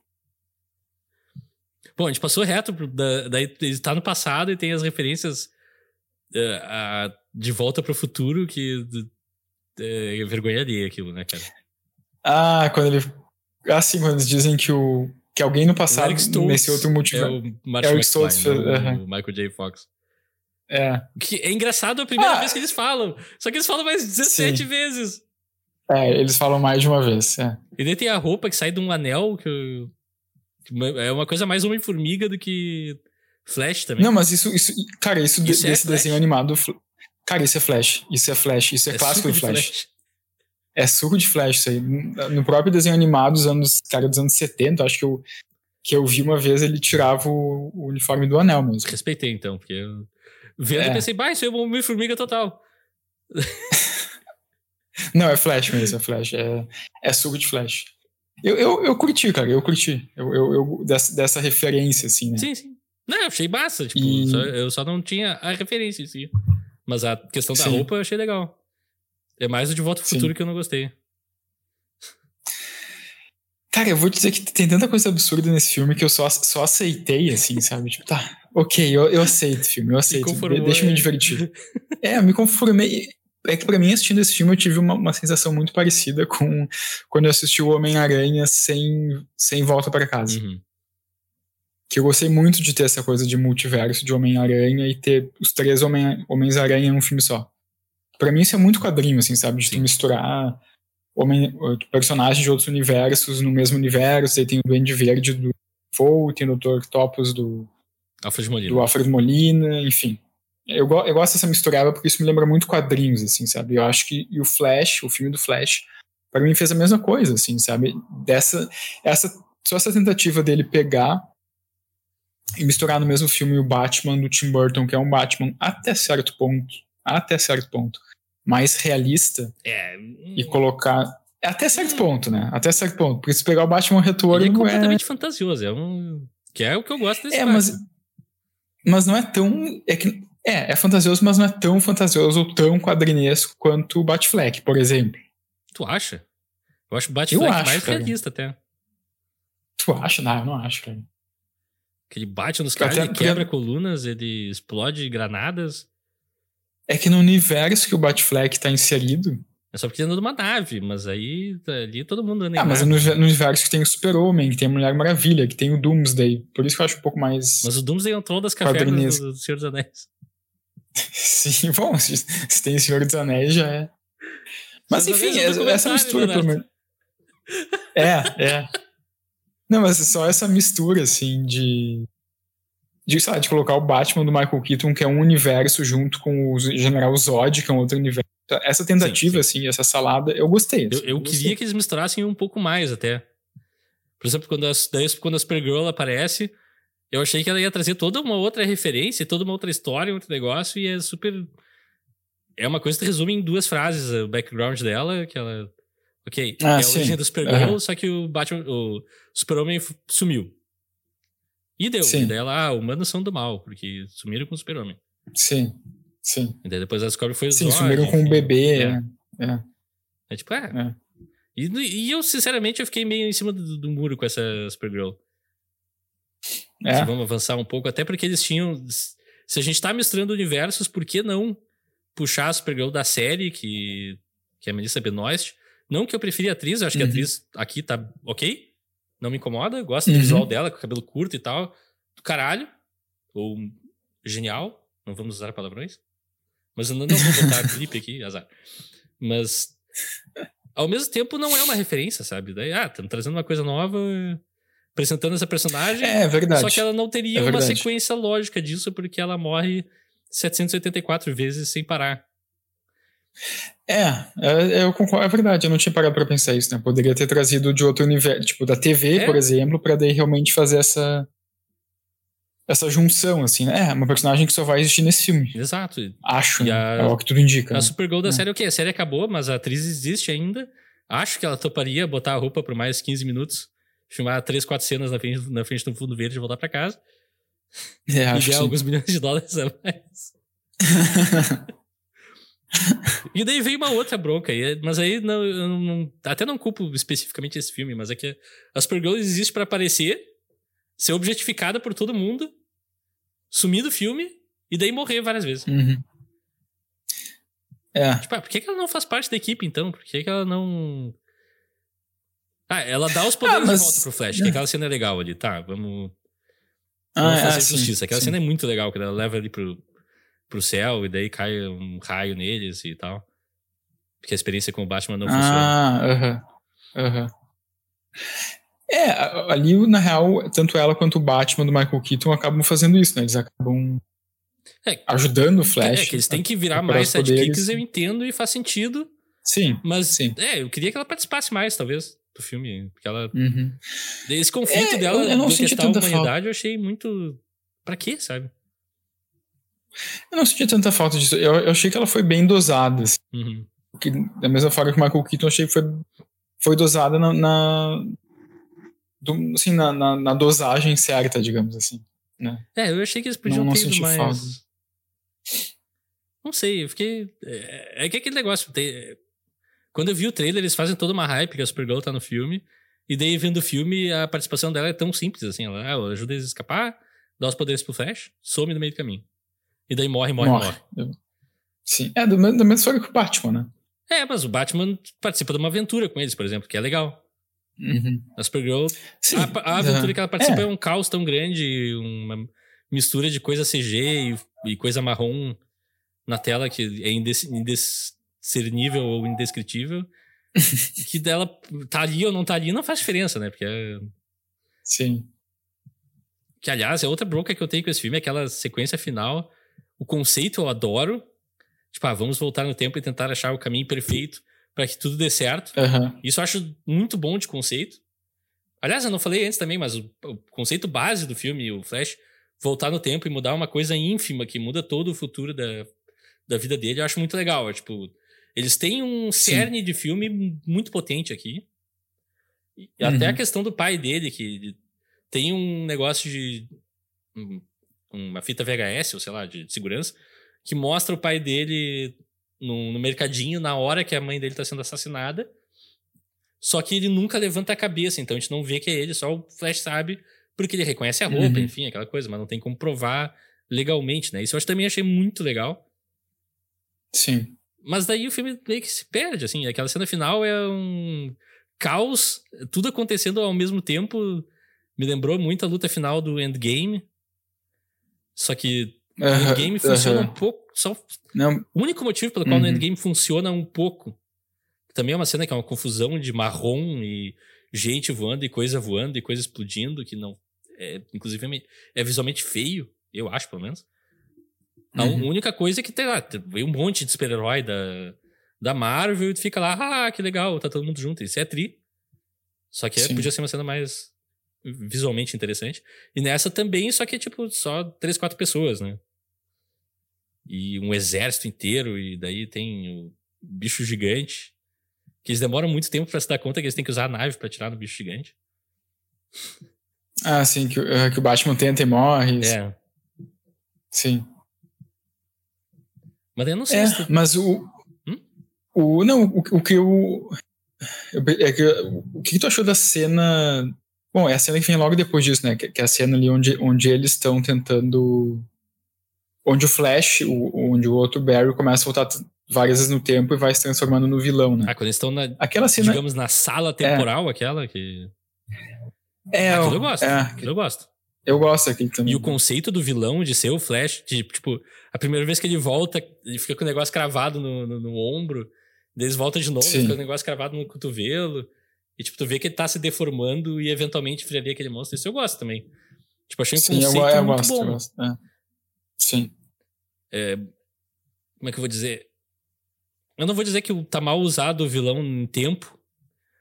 Bom, a gente passou reto, da, daí ele tá no passado e tem as referências eh, a- de volta pro futuro que eh, é vergonha alheia aquilo, né, cara? Ah, quando ele, ah, sim, quando eles dizem que o, que alguém no O passado, nesse outro É multiverso, o Martin Eric McFly, Stoltz fez- o. Michael J. Fox. é, Que é engraçado a primeira Ah. vez que eles falam. Só que eles falam mais 17 Sim. vezes. É, eles falam mais de uma vez, é. E daí tem a roupa que sai de um anel, que é uma coisa mais Homem-Formiga do que Flash também. Não, mas isso, isso cara, isso, de- Isso é desse Flash? desenho animado, cara, isso é Flash, isso é Flash, isso é, clássico suco do de Flash. É suco de Flash isso aí. No próprio desenho animado dos anos, cara, dos anos 70, acho que eu, que eu vi uma vez ele tirava o, o uniforme do anel mesmo. Respeitei, então, porque eu vendo É. eu pensei, bah, isso é uma Homem-Formiga total. Não, é Flash mesmo, é Flash. É, é suco de Flash. Eu, eu, eu curti, cara, eu curti. Eu, eu, eu- dessa, dessa referência, assim, né? Sim, sim. Não, eu achei massa, tipo, E- só- eu só não tinha a referência em si. Mas a questão da Sim. roupa eu achei legal. É mais o de Volta ao. Futuro que eu não gostei. Cara, eu vou dizer que tem tanta coisa absurda nesse filme que eu só, só aceitei, assim, sabe? Tipo, tá, ok, eu, eu aceito o filme, eu aceito. deixa eu me é. divertir. É, eu me conformei. É que pra mim, assistindo esse filme, eu tive uma, uma sensação muito parecida com quando eu assisti o Homem-Aranha sem, sem volta pra casa. Uhum. Que eu gostei muito de ter essa coisa de multiverso, de Homem-Aranha e ter os três Homem- Homens-Aranha em um filme só. Pra mim, isso é muito quadrinho, assim, sabe? De Sim. misturar homem, personagens de outros universos no mesmo universo. Aí tem o Duende Verde do Foe, tem o Dr. Octopus do, Alfred Molina. do Alfred Molina, enfim. Eu, go- eu gosto dessa misturada porque isso me lembra muito quadrinhos, assim, sabe? Eu acho que e o Flash, o filme do Flash, pra mim fez a mesma coisa, assim, sabe? Dessa, essa, só essa tentativa dele pegar e misturar no mesmo filme o Batman do Tim Burton, que é um Batman até certo ponto, até certo ponto, mais realista, É. e colocar. é Até certo ponto, né? Até certo ponto. Porque se pegar o Batman Retorno. Ele é é- completamente fantasioso. É um. Que é o que eu gosto desse É, Batman. mas, mas não é tão. É, que, é, é fantasioso, mas não é tão fantasioso ou tão quadrinesco quanto o Batfleck, por exemplo. Tu acha? Eu acho o Batfleck acho, mais cara. realista até. Tu acha? Não, eu não acho, cara. Que ele bate nos caras, ele quebra colunas, ele explode granadas. É que no universo que o Batfleck tá inserido. É só porque ele anda numa nave, mas aí tá ali todo mundo anda em Ah, mas é no, no universo que tem o Super-Homem, que tem a Mulher Maravilha, que tem o Doomsday. Por isso que eu acho um pouco mais. Mas o Doomsday entrou das cavernas do, do Senhor dos Anéis. Sim, bom, se, se tem Senhor dos Anéis já é. Mas Senhor enfim, é essa, essa mistura, pelo menos. É, é. Não, mas só essa mistura, assim, de. De, lá, de colocar o Batman do Michael Keaton, que é um universo, junto com o General Zod, que é um outro universo. Essa tentativa, assim, essa salada, eu gostei. Eu, assim, eu gostei. queria que eles misturassem um pouco mais até. Por exemplo, quando, as, daí, quando a Supergirl aparece, eu achei que ela ia trazer toda uma outra referência, toda uma outra história, um outro negócio, e é super. É uma coisa que resume em duas frases o background dela, que ela. Ok, Ah, é a sim. origem da Supergirl, Aham. só que o Batman, o Super-Homem sumiu. E deu. Sim. E daí ela, ah, humanos são do mal, porque sumiram com o Super-Homem. Sim, sim. E daí depois ela descobre que foi o Sim, sumiram com o enfim. bebê. É. É. É tipo, é. É. E, e eu, sinceramente, eu fiquei meio em cima do, do muro com essa Supergirl. É. Vamos avançar um pouco, até porque eles tinham. Se a gente tá misturando universos, por que não puxar a Supergirl da série, que, que é a Melissa Benoist? Não que eu preferi a atriz, eu acho que a Uhum. atriz aqui tá ok. Não me incomoda, gosto do Uhum. visual dela, com o cabelo curto e tal. Do caralho. Ou genial. Não vamos usar palavrões. Mas eu não, não vou botar clipe aqui, azar. Mas ao mesmo tempo não é uma referência, sabe? Daí, ah, estamos trazendo uma coisa nova, apresentando essa personagem. É verdade. Só que ela não teria É uma sequência lógica disso, porque ela morre 784 vezes sem parar. É, é, eu concordo, é verdade, eu não tinha parado pra pensar isso, né? Poderia ter trazido de outro universo, tipo da TV, É. por exemplo, pra daí realmente fazer essa essa junção, assim, né? É, uma personagem que só vai existir nesse filme. Exato. Acho, E né? a- É o que tudo indica. A né? Supergirl da É. série, ok, a série acabou, mas a atriz existe ainda. Acho que ela toparia botar a roupa por mais 15 minutos, filmar três, quatro cenas na frente, na frente do fundo verde e voltar pra casa. É, e acho que ganhar alguns milhões de dólares a mais. E daí veio uma outra bronca, e- mas aí não, eu não- até não culpo especificamente esse filme, mas é que a Supergirl existe pra aparecer, ser objetificada por todo mundo, sumir do filme e daí morrer várias vezes. Uhum. É, Tipo, ah, por que, que ela não faz parte da equipe então? Por que, que ela não. Ah, ela dá os poderes Ah, mas- de volta pro Flash, que aquela cena é legal ali, tá? Vamos, ah, vamos é, fazer sim, justiça. Aquela sim. cena é muito legal, quando ela leva ali pro, pro céu e daí cai um raio neles e tal. Porque a experiência com o Batman não funciona. Ah, aham. Aham. É, a- ali, na real, tanto ela quanto o Batman do Michael Keaton acabam fazendo isso, né? Eles acabam É, ajudando o Flash. é que eles têm que virar mais sidekicks, eu entendo e faz sentido. Sim. Mas, Sim. é, eu queria que ela participasse mais, talvez, do filme. Porque ela. Uhum. Esse conflito É, dela eu- eu não senti tanta falta. humanidade, eu achei muito. Pra quê, sabe? Eu não senti tanta falta disso. Eu, eu achei que ela foi bem dosada. assim. Uhum. Que, da mesma forma que o Michael Keaton, eu achei que foi, foi dosada na, na, do- assim, na, na, na dosagem certa, digamos assim. Né? É, eu achei que eles podiam Não- não ter ido senti mais. falta. Não sei, eu fiquei. É, é que aquele negócio. tem- Quando eu vi o trailer, eles fazem toda uma hype que a Supergirl tá no filme. E daí, vendo o filme, a participação dela é tão simples assim. Ela, ah, ela ajuda eles a escapar, dá os poderes pro Flash, some no meio do caminho. E daí morre, morre, morre. Eu- Sim. É, do, da mesma forma que o Batman, né? É, mas o Batman participa de uma aventura com eles, por exemplo, que é legal. Uhum. A Supergirl Sim. A, a aventura é. que ela participa é. É. um caos tão grande, uma mistura de coisa CG e, e coisa marrom na tela que é indes- indiscernível ou indescritível. que dela tá ali ou não tá ali não faz diferença, né? Porque é- Sim. que aliás é outra bronca que eu tenho com esse filme, aquela sequência final. O conceito eu adoro. Tipo, ah, vamos voltar no tempo e tentar achar o caminho perfeito para que tudo dê certo. Aham. Isso eu acho muito bom de conceito. Aliás, eu não falei antes também, mas o, o conceito base do filme, o Flash, voltar no tempo e mudar uma coisa ínfima que muda todo o futuro da, da vida dele, eu acho muito legal. É, tipo, eles têm um cerne Sim. de filme muito potente aqui. E uhum. até a questão do pai dele, que tem um negócio de. uma fita VHS, ou sei lá, de segurança, que mostra o pai dele no, no mercadinho na hora que a mãe dele está sendo assassinada. Só que ele nunca levanta a cabeça, então a gente não vê que é ele, só o Flash sabe, porque ele reconhece a roupa, uhum. enfim, aquela coisa, mas não tem como provar legalmente, né? Isso eu também achei muito legal. Sim. Mas daí o filme meio que se perde, assim. Aquela cena final é um caos, tudo acontecendo ao mesmo tempo. Me lembrou muito a luta final do Endgame. Só que o Endgame funciona um pouco. Só... Não. O único motivo pelo qual uhum. o Endgame funciona um pouco. Também é uma cena que é uma confusão de marrom e gente voando e coisa voando e coisa explodindo, que não. É, inclusive é visualmente feio, eu acho, pelo menos. A uhum. única coisa é que tem lá, veio um monte de super-herói da, da Marvel e tu fica lá, ah, que legal, tá todo mundo junto. Isso é tri. Só que é, podia ser uma cena mais visualmente interessante. E nessa também, só que é tipo só três, quatro pessoas, né? E um exército inteiro, e daí tem o bicho gigante. Que eles demoram muito tempo para se dar conta que eles têm que usar a nave para tirar no bicho gigante. Ah, sim, que, uh, que o Batman tenta e morre. É. Sim. Mas eu não sei é. Mas o. Hum? O, não, o, o que eu. É que, o que tu achou da cena. Bom, é a cena que vem logo depois disso, né? Que, que é a cena ali onde, onde eles estão tentando. Onde o Flash, o, onde o outro Barry começa a voltar várias vezes no tempo e vai se transformando no vilão, né? Ah, quando eles estão na. Aquela cena. Digamos, na sala temporal, é, aquela que. É, aquilo eu gosto. É, aquilo eu gosto. Eu gosto aqui também. E o conceito do vilão de ser o Flash, de, tipo, a primeira vez que ele volta, ele fica com o negócio cravado no, no, no ombro, daí eles voltam de novo, Sim. fica com o negócio cravado no cotovelo. E, tipo, tu vê que ele tá se deformando e eventualmente viraria aquele monstro. Isso eu gosto também. Tipo, achei um Sim, conceito eu, eu muito gosto, bom. Eu gosto. É. Sim. É, como é que eu vou dizer? Eu não vou dizer que tá mal usado o vilão em tempo,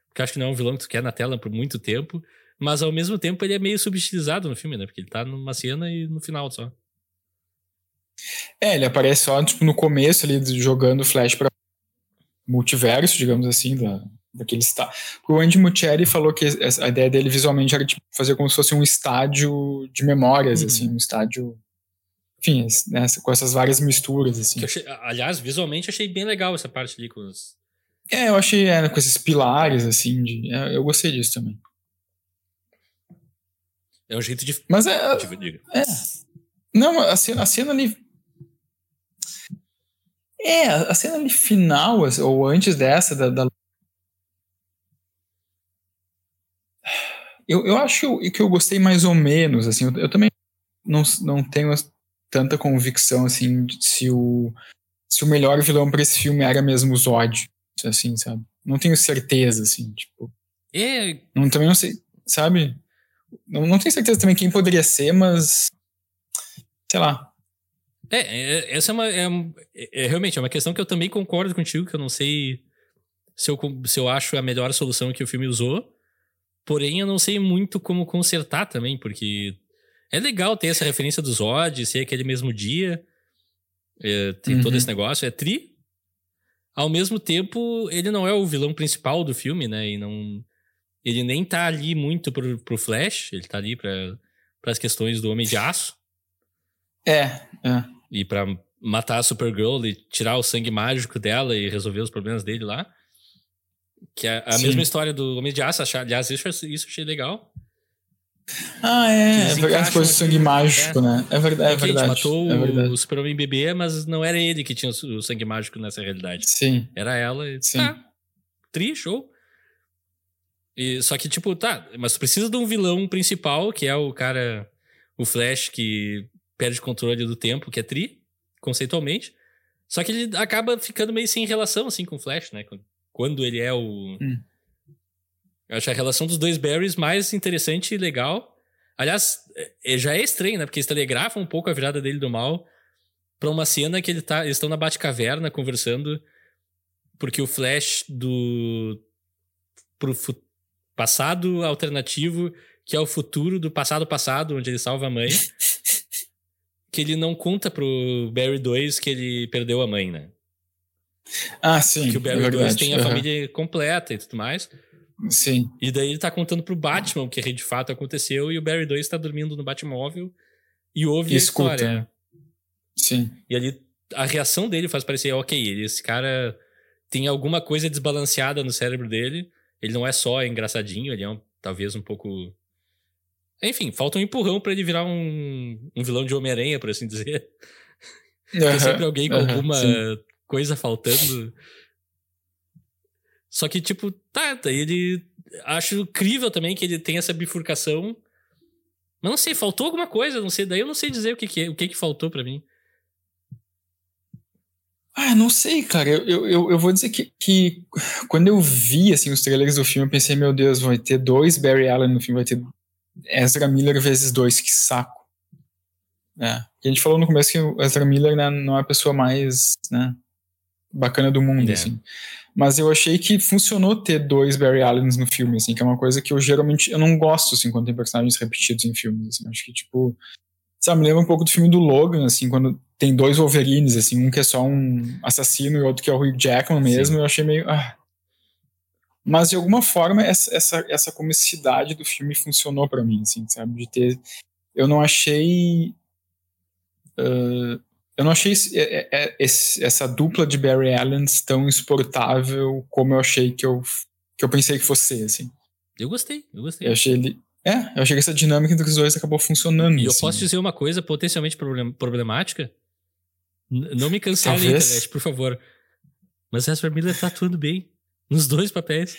porque acho que não é um vilão que tu quer na tela por muito tempo, mas ao mesmo tempo ele é meio subutilizado no filme, né? Porque ele tá numa cena e no final só. É, ele aparece só tipo, no começo ali, jogando Flash pra multiverso, digamos assim, da, daquele estádio. O Andy Muccieri falou que a ideia dele visualmente era tipo, fazer como se fosse um estádio de memórias, uhum. assim, um estádio. Enfim, né, com essas várias misturas, assim. Achei, aliás, visualmente achei bem legal essa parte ali com os. É, eu achei é, com esses pilares, assim, de, é, eu gostei disso também. É um jeito de. Mas é. é não, a cena, a cena ali. É, a cena ali final, ou antes dessa, da. da... Eu, eu acho que eu gostei mais ou menos, assim. Eu, eu também não, não tenho tanta convicção, assim, se o, se o melhor vilão para esse filme era mesmo o Zod, assim, sabe? Não tenho certeza, assim, tipo. É. Não, também não sei, sabe? Não, não tenho certeza também quem poderia ser, mas. Sei lá. É, é essa é uma. É, é, realmente, é uma questão que eu também concordo contigo, que eu não sei se eu, se eu acho a melhor solução que o filme usou. Porém, eu não sei muito como consertar também, porque é legal ter essa referência do Zod, ser aquele mesmo dia. É, tem uhum. todo esse negócio. É tri. Ao mesmo tempo, ele não é o vilão principal do filme, né? E não. Ele nem tá ali muito pro, pro Flash, ele tá ali para as questões do Homem de Aço. É, é. E pra matar a Supergirl e tirar o sangue mágico dela e resolver os problemas dele lá. Que é a Sim. mesma história do Homem de Aço, aliás, isso, isso achei legal. Ah, é, é as coisas do sangue mágico, é. né? É verdade, é verdade. matou é verdade. o Super-Homem bebê, mas não era ele que tinha o sangue mágico nessa realidade. Sim. Era ela. E, Sim. Ah, tri, show. E, só que, tipo, tá, mas tu precisa de um vilão principal, que é o cara, o Flash, que perde controle do tempo, que é Tri, conceitualmente. Só que ele acaba ficando meio sem relação, assim, com o Flash, né? Quando ele é o. Hum. Eu acho a relação dos dois Barrys mais interessante e legal. Aliás, é, já é estranho, né? Porque eles telegrafam um pouco a virada dele do mal pra uma cena que ele tá, eles estão na Batcaverna conversando, porque o Flash do. Pro, passado alternativo, que é o futuro do passado passado, onde ele salva a mãe. que ele não conta pro Barry 2 que ele perdeu a mãe, né? Ah, sim. Que o Barry é 2 tem a uhum. família completa e tudo mais. Sim. E daí ele tá contando pro Batman o que de fato aconteceu e o Barry 2 tá dormindo no Batmóvel e ouve e a escuta. história. Sim. E ali a reação dele faz parecer, ok, esse cara tem alguma coisa desbalanceada no cérebro dele. Ele não é só engraçadinho, ele é um, talvez um pouco. Enfim, falta um empurrão para ele virar um, um vilão de Homem-Aranha, por assim dizer. Uhum, tem sempre alguém com uhum, alguma sim. coisa faltando. Só que, tipo, tá, tá, ele. Acho incrível também que ele tem essa bifurcação. Mas não sei, faltou alguma coisa, não sei. Daí eu não sei dizer o que, que, o que, que faltou para mim. Ah, não sei, cara. Eu, eu, eu vou dizer que, que quando eu vi assim, os trailers do filme, eu pensei, meu Deus, vai ter dois Barry Allen no filme, vai ter Ezra Miller vezes dois, que saco. É. a gente falou no começo que o Ezra Miller né, não é a pessoa mais né, bacana do mundo, é. assim. Mas eu achei que funcionou ter dois Barry Allens no filme, assim, que é uma coisa que eu geralmente eu não gosto, assim, quando tem personagens repetidos em filmes, assim. Acho que, tipo, sabe, me lembra um pouco do filme do Logan, assim, quando tem dois Wolverines, assim, um que é só um assassino e outro que é o Hugh Jackman mesmo, Sim. eu achei meio... Ah. Mas, de alguma forma, essa, essa, essa comicidade do filme funcionou para mim, assim, sabe, de ter... Eu não achei... Uh, eu não achei esse, é, é, esse, essa dupla de Barry Allens tão insuportável como eu achei que eu, que eu pensei que fosse, assim. Eu gostei, eu gostei. Eu achei ele... É, eu achei que essa dinâmica entre os dois acabou funcionando. E assim. eu posso dizer uma coisa potencialmente problemática? Não me cancele internet, por favor. Mas Ezra Miller tá atuando bem. Nos dois papéis.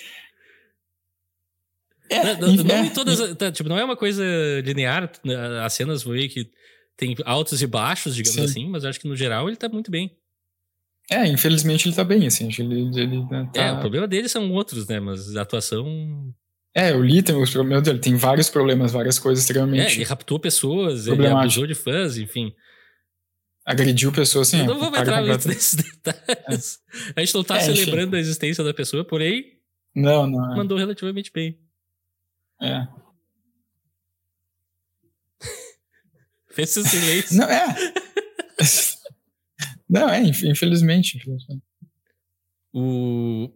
É, não, não, é, todas. Tá, tipo, não é uma coisa linear. Né, as cenas vão que tem altos e baixos, digamos Sim. assim, mas acho que no geral ele tá muito bem. É, infelizmente ele tá bem, assim. Ele, ele tá... É, o problema dele são outros, né? Mas a atuação. É, eu li também os problemas dele. Tem vários problemas, várias coisas extremamente. É, ele raptou pessoas, ele abusou de fãs, enfim. Agrediu pessoas, sim. Eu não vamos entrar nesses detalhes. É. A gente não tá é, celebrando enfim. a existência da pessoa, porém. Não, não. É. Mandou relativamente bem. É. Fez seu silêncio. Não, é. não, é, infelizmente. O,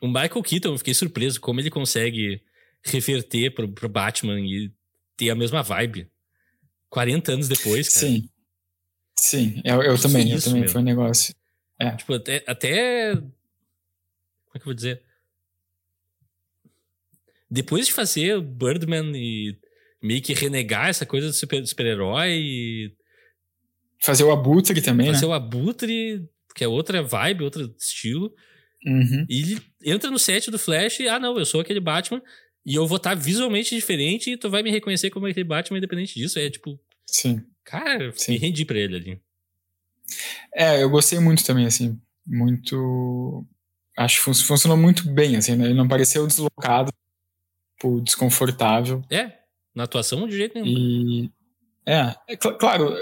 o Michael Keaton, eu fiquei surpreso como ele consegue reverter pro, pro Batman e ter a mesma vibe. 40 anos depois, cara. Sim. Sim, eu, eu também, eu também, foi um negócio. É. Tipo, até, até. Como é que eu vou dizer? Depois de fazer o Birdman e meio que renegar essa coisa do super-herói. Super fazer o Abutre também, fazer né? Fazer o Abutre, que é outra vibe, outro estilo. Uhum. E ele entra no set do Flash e, ah, não, eu sou aquele Batman e eu vou estar visualmente diferente e tu vai me reconhecer como aquele Batman independente disso. É tipo. Sim. Cara, Sim. me rendi pra ele ali. É, eu gostei muito também, assim. Muito. Acho que funcionou muito bem, assim, né? Ele não pareceu deslocado, tipo, desconfortável. É, na atuação, de jeito nenhum. E. É, é cl claro,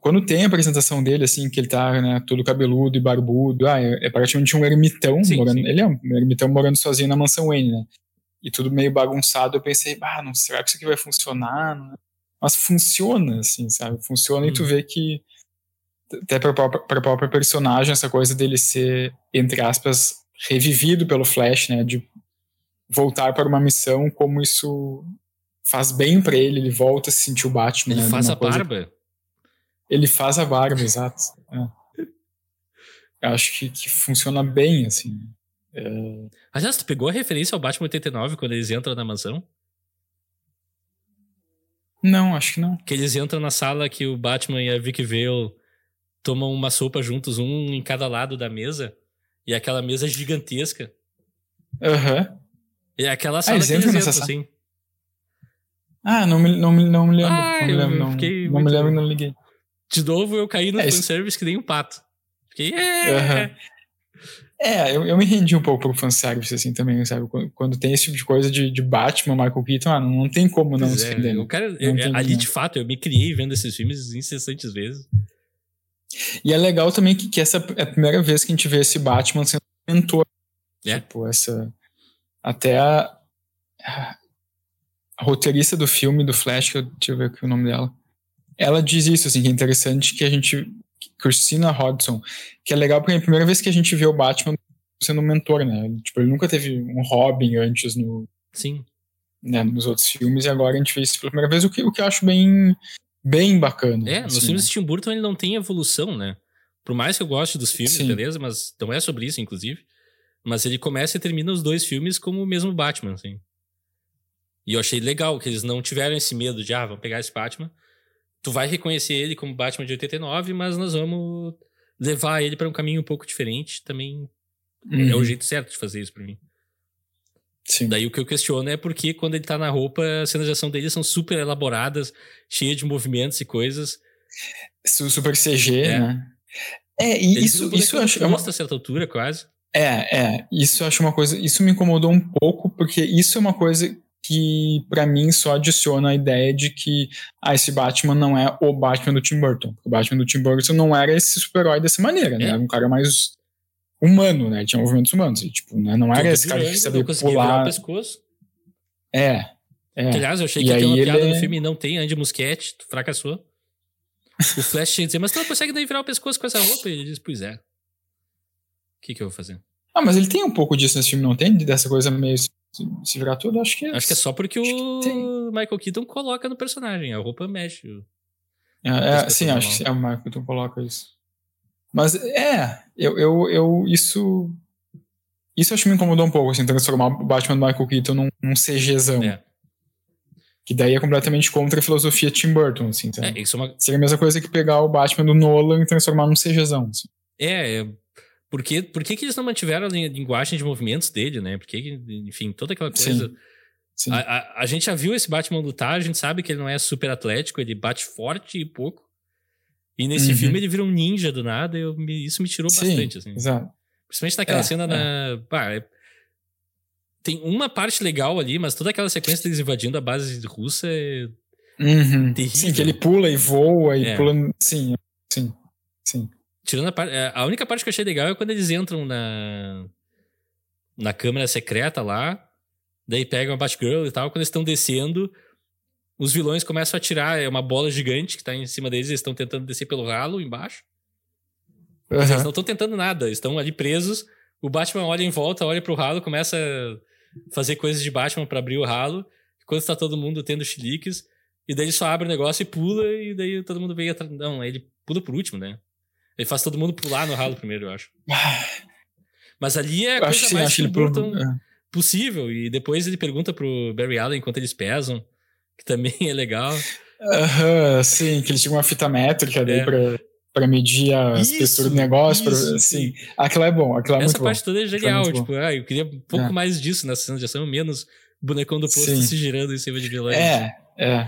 quando tem a apresentação dele, assim, que ele tá né, todo cabeludo e barbudo, ah, é, é praticamente um ermitão sim, morando. Sim. Ele é um ermitão morando sozinho na mansão Wayne, né? E tudo meio bagunçado, eu pensei, ah, não será que isso aqui vai funcionar? Mas funciona, assim, sabe? Funciona hum. e tu uhum. vê que até para a própria personagem, essa coisa dele ser, entre aspas, revivido pelo Flash, né? De voltar para uma missão, como isso faz bem para ele, ele volta a se sentir o Batman. Ele né, faz a coisa... barba. Ele faz a barba, exato. É. Eu acho que, que funciona bem, assim. É... Aliás, tu pegou a referência ao Batman 89 quando eles entram na mansão? Não, acho que não. Que eles entram na sala que o Batman e a Vicky Vale tomam uma sopa juntos, um em cada lado da mesa. E aquela mesa gigantesca. Aham. Uhum. E aquela sala ah, eles que eles entram, assim. Ah, não me, não não me lembro. Ah, não me lembro, não, não me lembro e não liguei. De novo, eu caí no é, fanservice que nem um pato. Fiquei. É, é eu, eu me rendi um pouco pro fanservice, assim, também, sabe? Quando, quando tem esse tipo de coisa de, de Batman, Michael Keaton, ah, não, não tem como não se é, O cara, eu, ali, de fato, eu me criei vendo esses filmes incessantes vezes. E é legal também que, que essa é a primeira vez que a gente vê esse Batman sendo mentor. É. Tipo, essa. Até a, a roteirista do filme do Flash, que eu, deixa eu ver aqui o nome dela. ela diz isso, assim, que é interessante que a gente. Christina Hodson, que é legal porque é a primeira vez que a gente vê o Batman sendo um mentor, né? Tipo, ele nunca teve um Robin antes no. Sim. Né, nos outros filmes, e agora a gente vê isso pela primeira vez, o que, o que eu acho bem, bem bacana. É, nos assim, filmes né? de Tim Burton ele não tem evolução, né? Por mais que eu goste dos filmes, Sim. beleza? Mas não é sobre isso, inclusive. Mas ele começa e termina os dois filmes como o mesmo Batman, assim. E eu achei legal que eles não tiveram esse medo de, ah, vamos pegar esse Batman. Tu vai reconhecer ele como Batman de 89, mas nós vamos levar ele para um caminho um pouco diferente. Também é Uhum. o jeito certo de fazer isso pra mim. Sim. Daí o que eu questiono é porque quando ele tá na roupa, as cenas de ação dele são super elaboradas, cheias de movimentos e coisas. Su- Super CG, É. né? É, e isso, isso eu acho. é uma- certa altura, quase. É, é, isso eu acho uma coisa, isso me incomodou um pouco, porque isso é uma coisa que pra mim só adiciona a ideia de que ah, esse Batman não é o Batman do Tim Burton. O Batman do Tim Burton não era esse super-herói dessa maneira, né? É. Era um cara mais humano, né? Tinha movimentos humanos, e, tipo, né? não era esse cara que sabia virar o pular. pescoço. É, é. Que, aliás, eu achei E que aquela aí piada ele no é- filme não tem Andy Muschietti, tu fracassou. O Flash tinha dizer, mas tu não consegue nem virar o pescoço com essa roupa? E ele diz, pois é. O que que eu vou fazer? Ah, mas ele tem um pouco disso nesse filme, não tem? Dessa coisa meio se, virar tudo, acho que é. Acho que é só porque o. Michael Keaton coloca no personagem, a roupa mexe. É, é, sim, acho que é o Michael tu coloca isso. Mas é, eu, eu, eu isso. Isso acho que me incomodou um pouco, assim, transformar o Batman do Michael Keaton num, num CGzão. É. Que daí é completamente contra a filosofia Tim Burton, assim, sabe? É, isso é uma, Seria a mesma coisa que pegar o Batman do Nolan e transformar num CGzão. Assim. É, é, por que, por que, que eles não mantiveram a lin- linguagem de movimentos dele, né? Por que, que, enfim, toda aquela coisa. Sim. A, a, a gente já viu esse Batman lutar, a gente sabe que ele não é super atlético, ele bate forte e pouco. E nesse Uhum. filme ele vira um ninja do nada, eu, isso me tirou Sim, bastante, assim. Exato. Principalmente naquela É, cena na. pá, é- tem uma parte legal ali, mas toda aquela sequência deles invadindo a base russa é. Uhum. Terrível. Sim, que ele pula e voa e É. pula. Sim, sim, sim. Tirando a parte. A única parte que eu achei legal é quando eles entram na. Na câmera secreta lá. Daí pegam a Batgirl e tal. Quando eles estão descendo, os vilões começam a atirar. É uma bola gigante que tá em cima deles. Eles estão tentando descer pelo ralo embaixo. Mas Eles não estão tentando nada. Estão ali presos. O Batman olha em volta, olha pro ralo, começa a fazer coisas de Batman pra abrir o ralo. Enquanto tá todo mundo tendo chiliques. E daí ele só abre o negócio e pula. E daí todo mundo vem atrás. Não, ele pula por último, né? Ele faz todo mundo pular no ralo primeiro, eu acho. Mas ali é a coisa sim, mais. Burton é. possível. E depois ele pergunta pro Barry Allen quanto eles pesam. Que também é legal. Aham, sim, que ele tinha uma fita métrica É. pra, pra medir a Isso, espessura do negócio. pra- isso, assim, aquilo é bom, aquilo é Essa muito parte bom. toda é genial. muito bom. Tipo, ah, eu queria um pouco É. mais disso nessa cena de ação, menos bonecão do posto Sim. se girando em cima de vilões. É, é.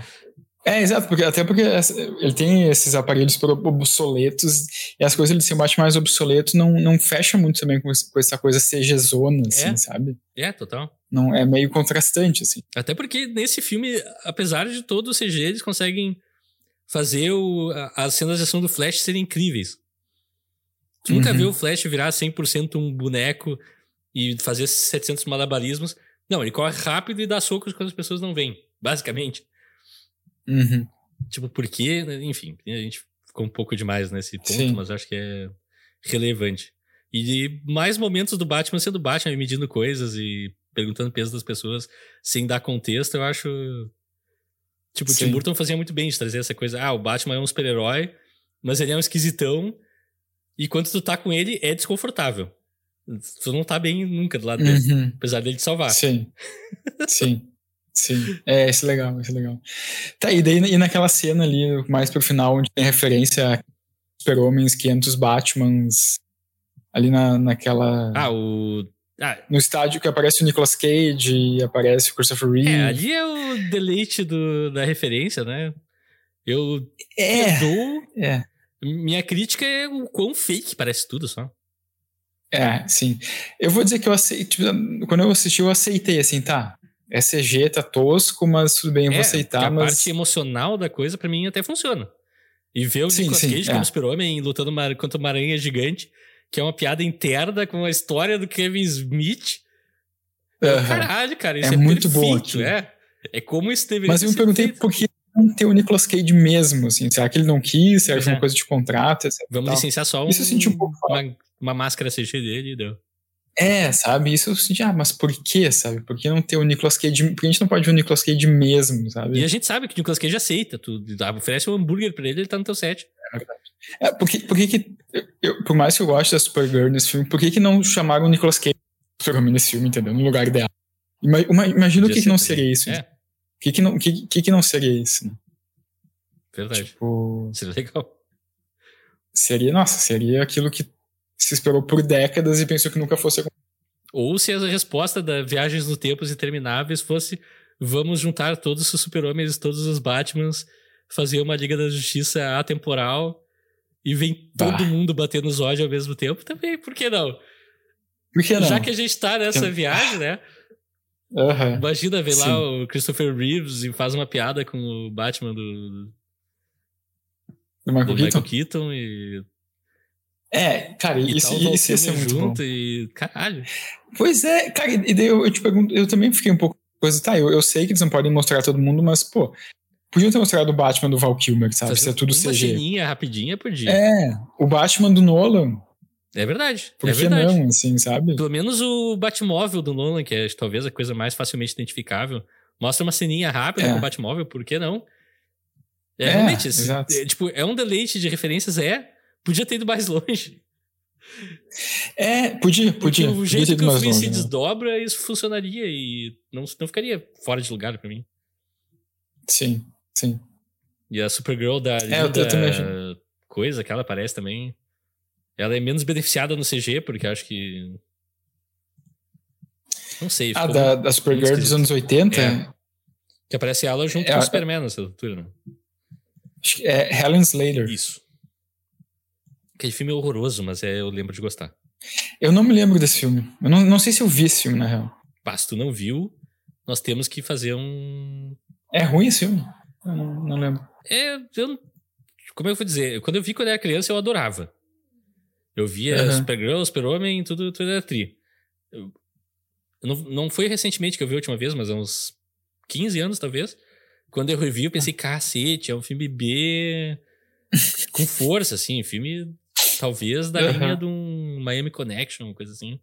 É, exato, porque, até porque ele tem esses aparelhos obsoletos e as coisas de ser Batman mais obsoleto não, não fecha muito também com, com essa coisa CG-zona, assim, É. sabe? É, total. Não, é meio contrastante, assim. Até porque nesse filme, apesar de todo o CG, eles conseguem fazer o, as cenas de ação do Flash serem incríveis. Tu nunca Uhum. viu o Flash virar 100% um boneco e fazer 700 malabarismos. Não, ele corre rápido e dá socos quando as pessoas não veem, basicamente. Uhum. Tipo, porque, né, enfim, a gente ficou um pouco demais nesse ponto, Sim. mas acho que é relevante. E mais momentos do Batman sendo Batman e medindo coisas e perguntando peso das pessoas sem dar contexto, eu acho. Tipo, o Tim. Burton fazia muito bem de trazer essa coisa. Ah, o Batman é um super-herói, mas ele é um esquisitão. E quando tu tá com ele, é desconfortável. Tu não tá bem nunca do lado dele, Uhum. apesar dele te salvar. Sim. Sim. Sim. É, isso é legal, isso é legal. Tá, e daí e naquela cena ali, mais pro final, onde tem referência a Super-Homens, 500 Batmans, ali na, naquela. Ah, o. Ah, no estádio que aparece o Nicolas Cage e aparece o Christopher Reeve. É, ali é o deleite do, da referência, né? Eu É, dou. é, Minha crítica é o quão fake parece tudo só. é, sim. Eu vou dizer que eu aceitei. tipo, quando eu assisti, eu aceitei assim, tá. É CG, tá tosco, mas tudo bem, eu vou É, aceitar, a mas. parte emocional da coisa, pra mim, até funciona. E ver o Sim, Nicolas sim, Cage é. como super-homem lutando uma, contra uma aranha gigante, que é uma piada interna com a história do Kevin Smith. Aham. Caralho, cara, isso É é, muito bom perfeito, aquilo. é. É como isso deveria Mas eu me perguntei feito. por que não ter o Nicolas Cage mesmo, assim? Será que ele não quis? Será que foi uma É. coisa de contrato? etc, Vamos licenciar só um, Isso eu senti um pouco uma, uma máscara CG dele e deu. É, sabe? Isso eu senti, ah, mas por que, sabe? Por que não ter o Nicolas Cage? Por que a gente não pode ver o Nicolas Cage mesmo, sabe? E a gente sabe que o Nicolas Cage aceita. Tu oferece um hambúrguer pra ele, ele tá no teu set. É, por que, por que, que eu- por mais que eu goste da Supergirl nesse filme, por que, que não chamaram o Nicolas Cage Super-Homem nesse filme, entendeu? No lugar dela. Ima- uma- imagina o Podia que, que não seria isso. É, O que, que, não, o que, que, que não seria isso? né? verdade. Tipo, Seria legal. seria, nossa, seria aquilo que se esperou por décadas e pensou que nunca fosse acontecer. Ou se a resposta da Viagens no Tempos Intermináveis fosse vamos juntar todos os super-homens, todos os Batmans, fazer uma Liga da Justiça atemporal e vem Bah. todo mundo bater nos ódios ao mesmo tempo, também, por que não? Por que não? Já que a gente tá nessa Eu- viagem, né? Aham. Imagina ver Sim. lá o Christopher Reeves e faz uma piada com o Batman do, Do Michael do Keaton? Michael Keaton e, É, cara, e isso, tal, isso ia ser muito bom. junto e caralho. Pois é, cara, e daí eu, eu te pergunto, eu também fiquei um pouco coisa, tá, eu, eu sei que eles não podem mostrar todo mundo, mas, pô, podiam ter mostrado o Batman do Val Kilmer, sabe? Fazer Isso é tudo uma CG. ceninha rapidinha podia. É, o Batman do Nolan, É verdade. por é que verdade. não, assim, sabe? Pelo menos o Batmóvel do Nolan, que é talvez a coisa mais facilmente identificável, mostra uma ceninha rápida É. com o Batmóvel, por que não? É, É, realmente, exato. é, tipo, é um deleite de referências, é. Podia ter ido mais longe. É, podia, Porque podia. o podia jeito que o filme se longe, né? desdobra, isso funcionaria e não, não ficaria fora de lugar pra mim. Sim, sim. E a Supergirl da É, eu- coisa que ela aparece também. Ela é menos beneficiada no CG, porque acho que. Não sei. Ah, da, da Supergirl dos anos 80? É. Que aparece ela junto É, com o a- Superman nessa altura, né? Acho que É Helen Slater. Isso. Aquele filme é horroroso, mas é, eu lembro de gostar. Eu não me lembro desse filme. Eu não, não sei se eu vi esse filme, na real. Pá, se tu não viu, nós temos que fazer um. É ruim esse filme? Eu não, não lembro. É, eu. Como é que eu vou dizer? Quando eu vi quando eu era criança, eu adorava. Eu via Aham. Supergirl, Super-Homem, tudo, tudo era tri. Eu- não, não foi recentemente que eu vi a última vez, mas há uns 15 anos, talvez. Quando eu revi, eu pensei, cacete, é um filme B com força, assim, filme talvez da Aham. linha de um Miami Connection, uma coisa assim.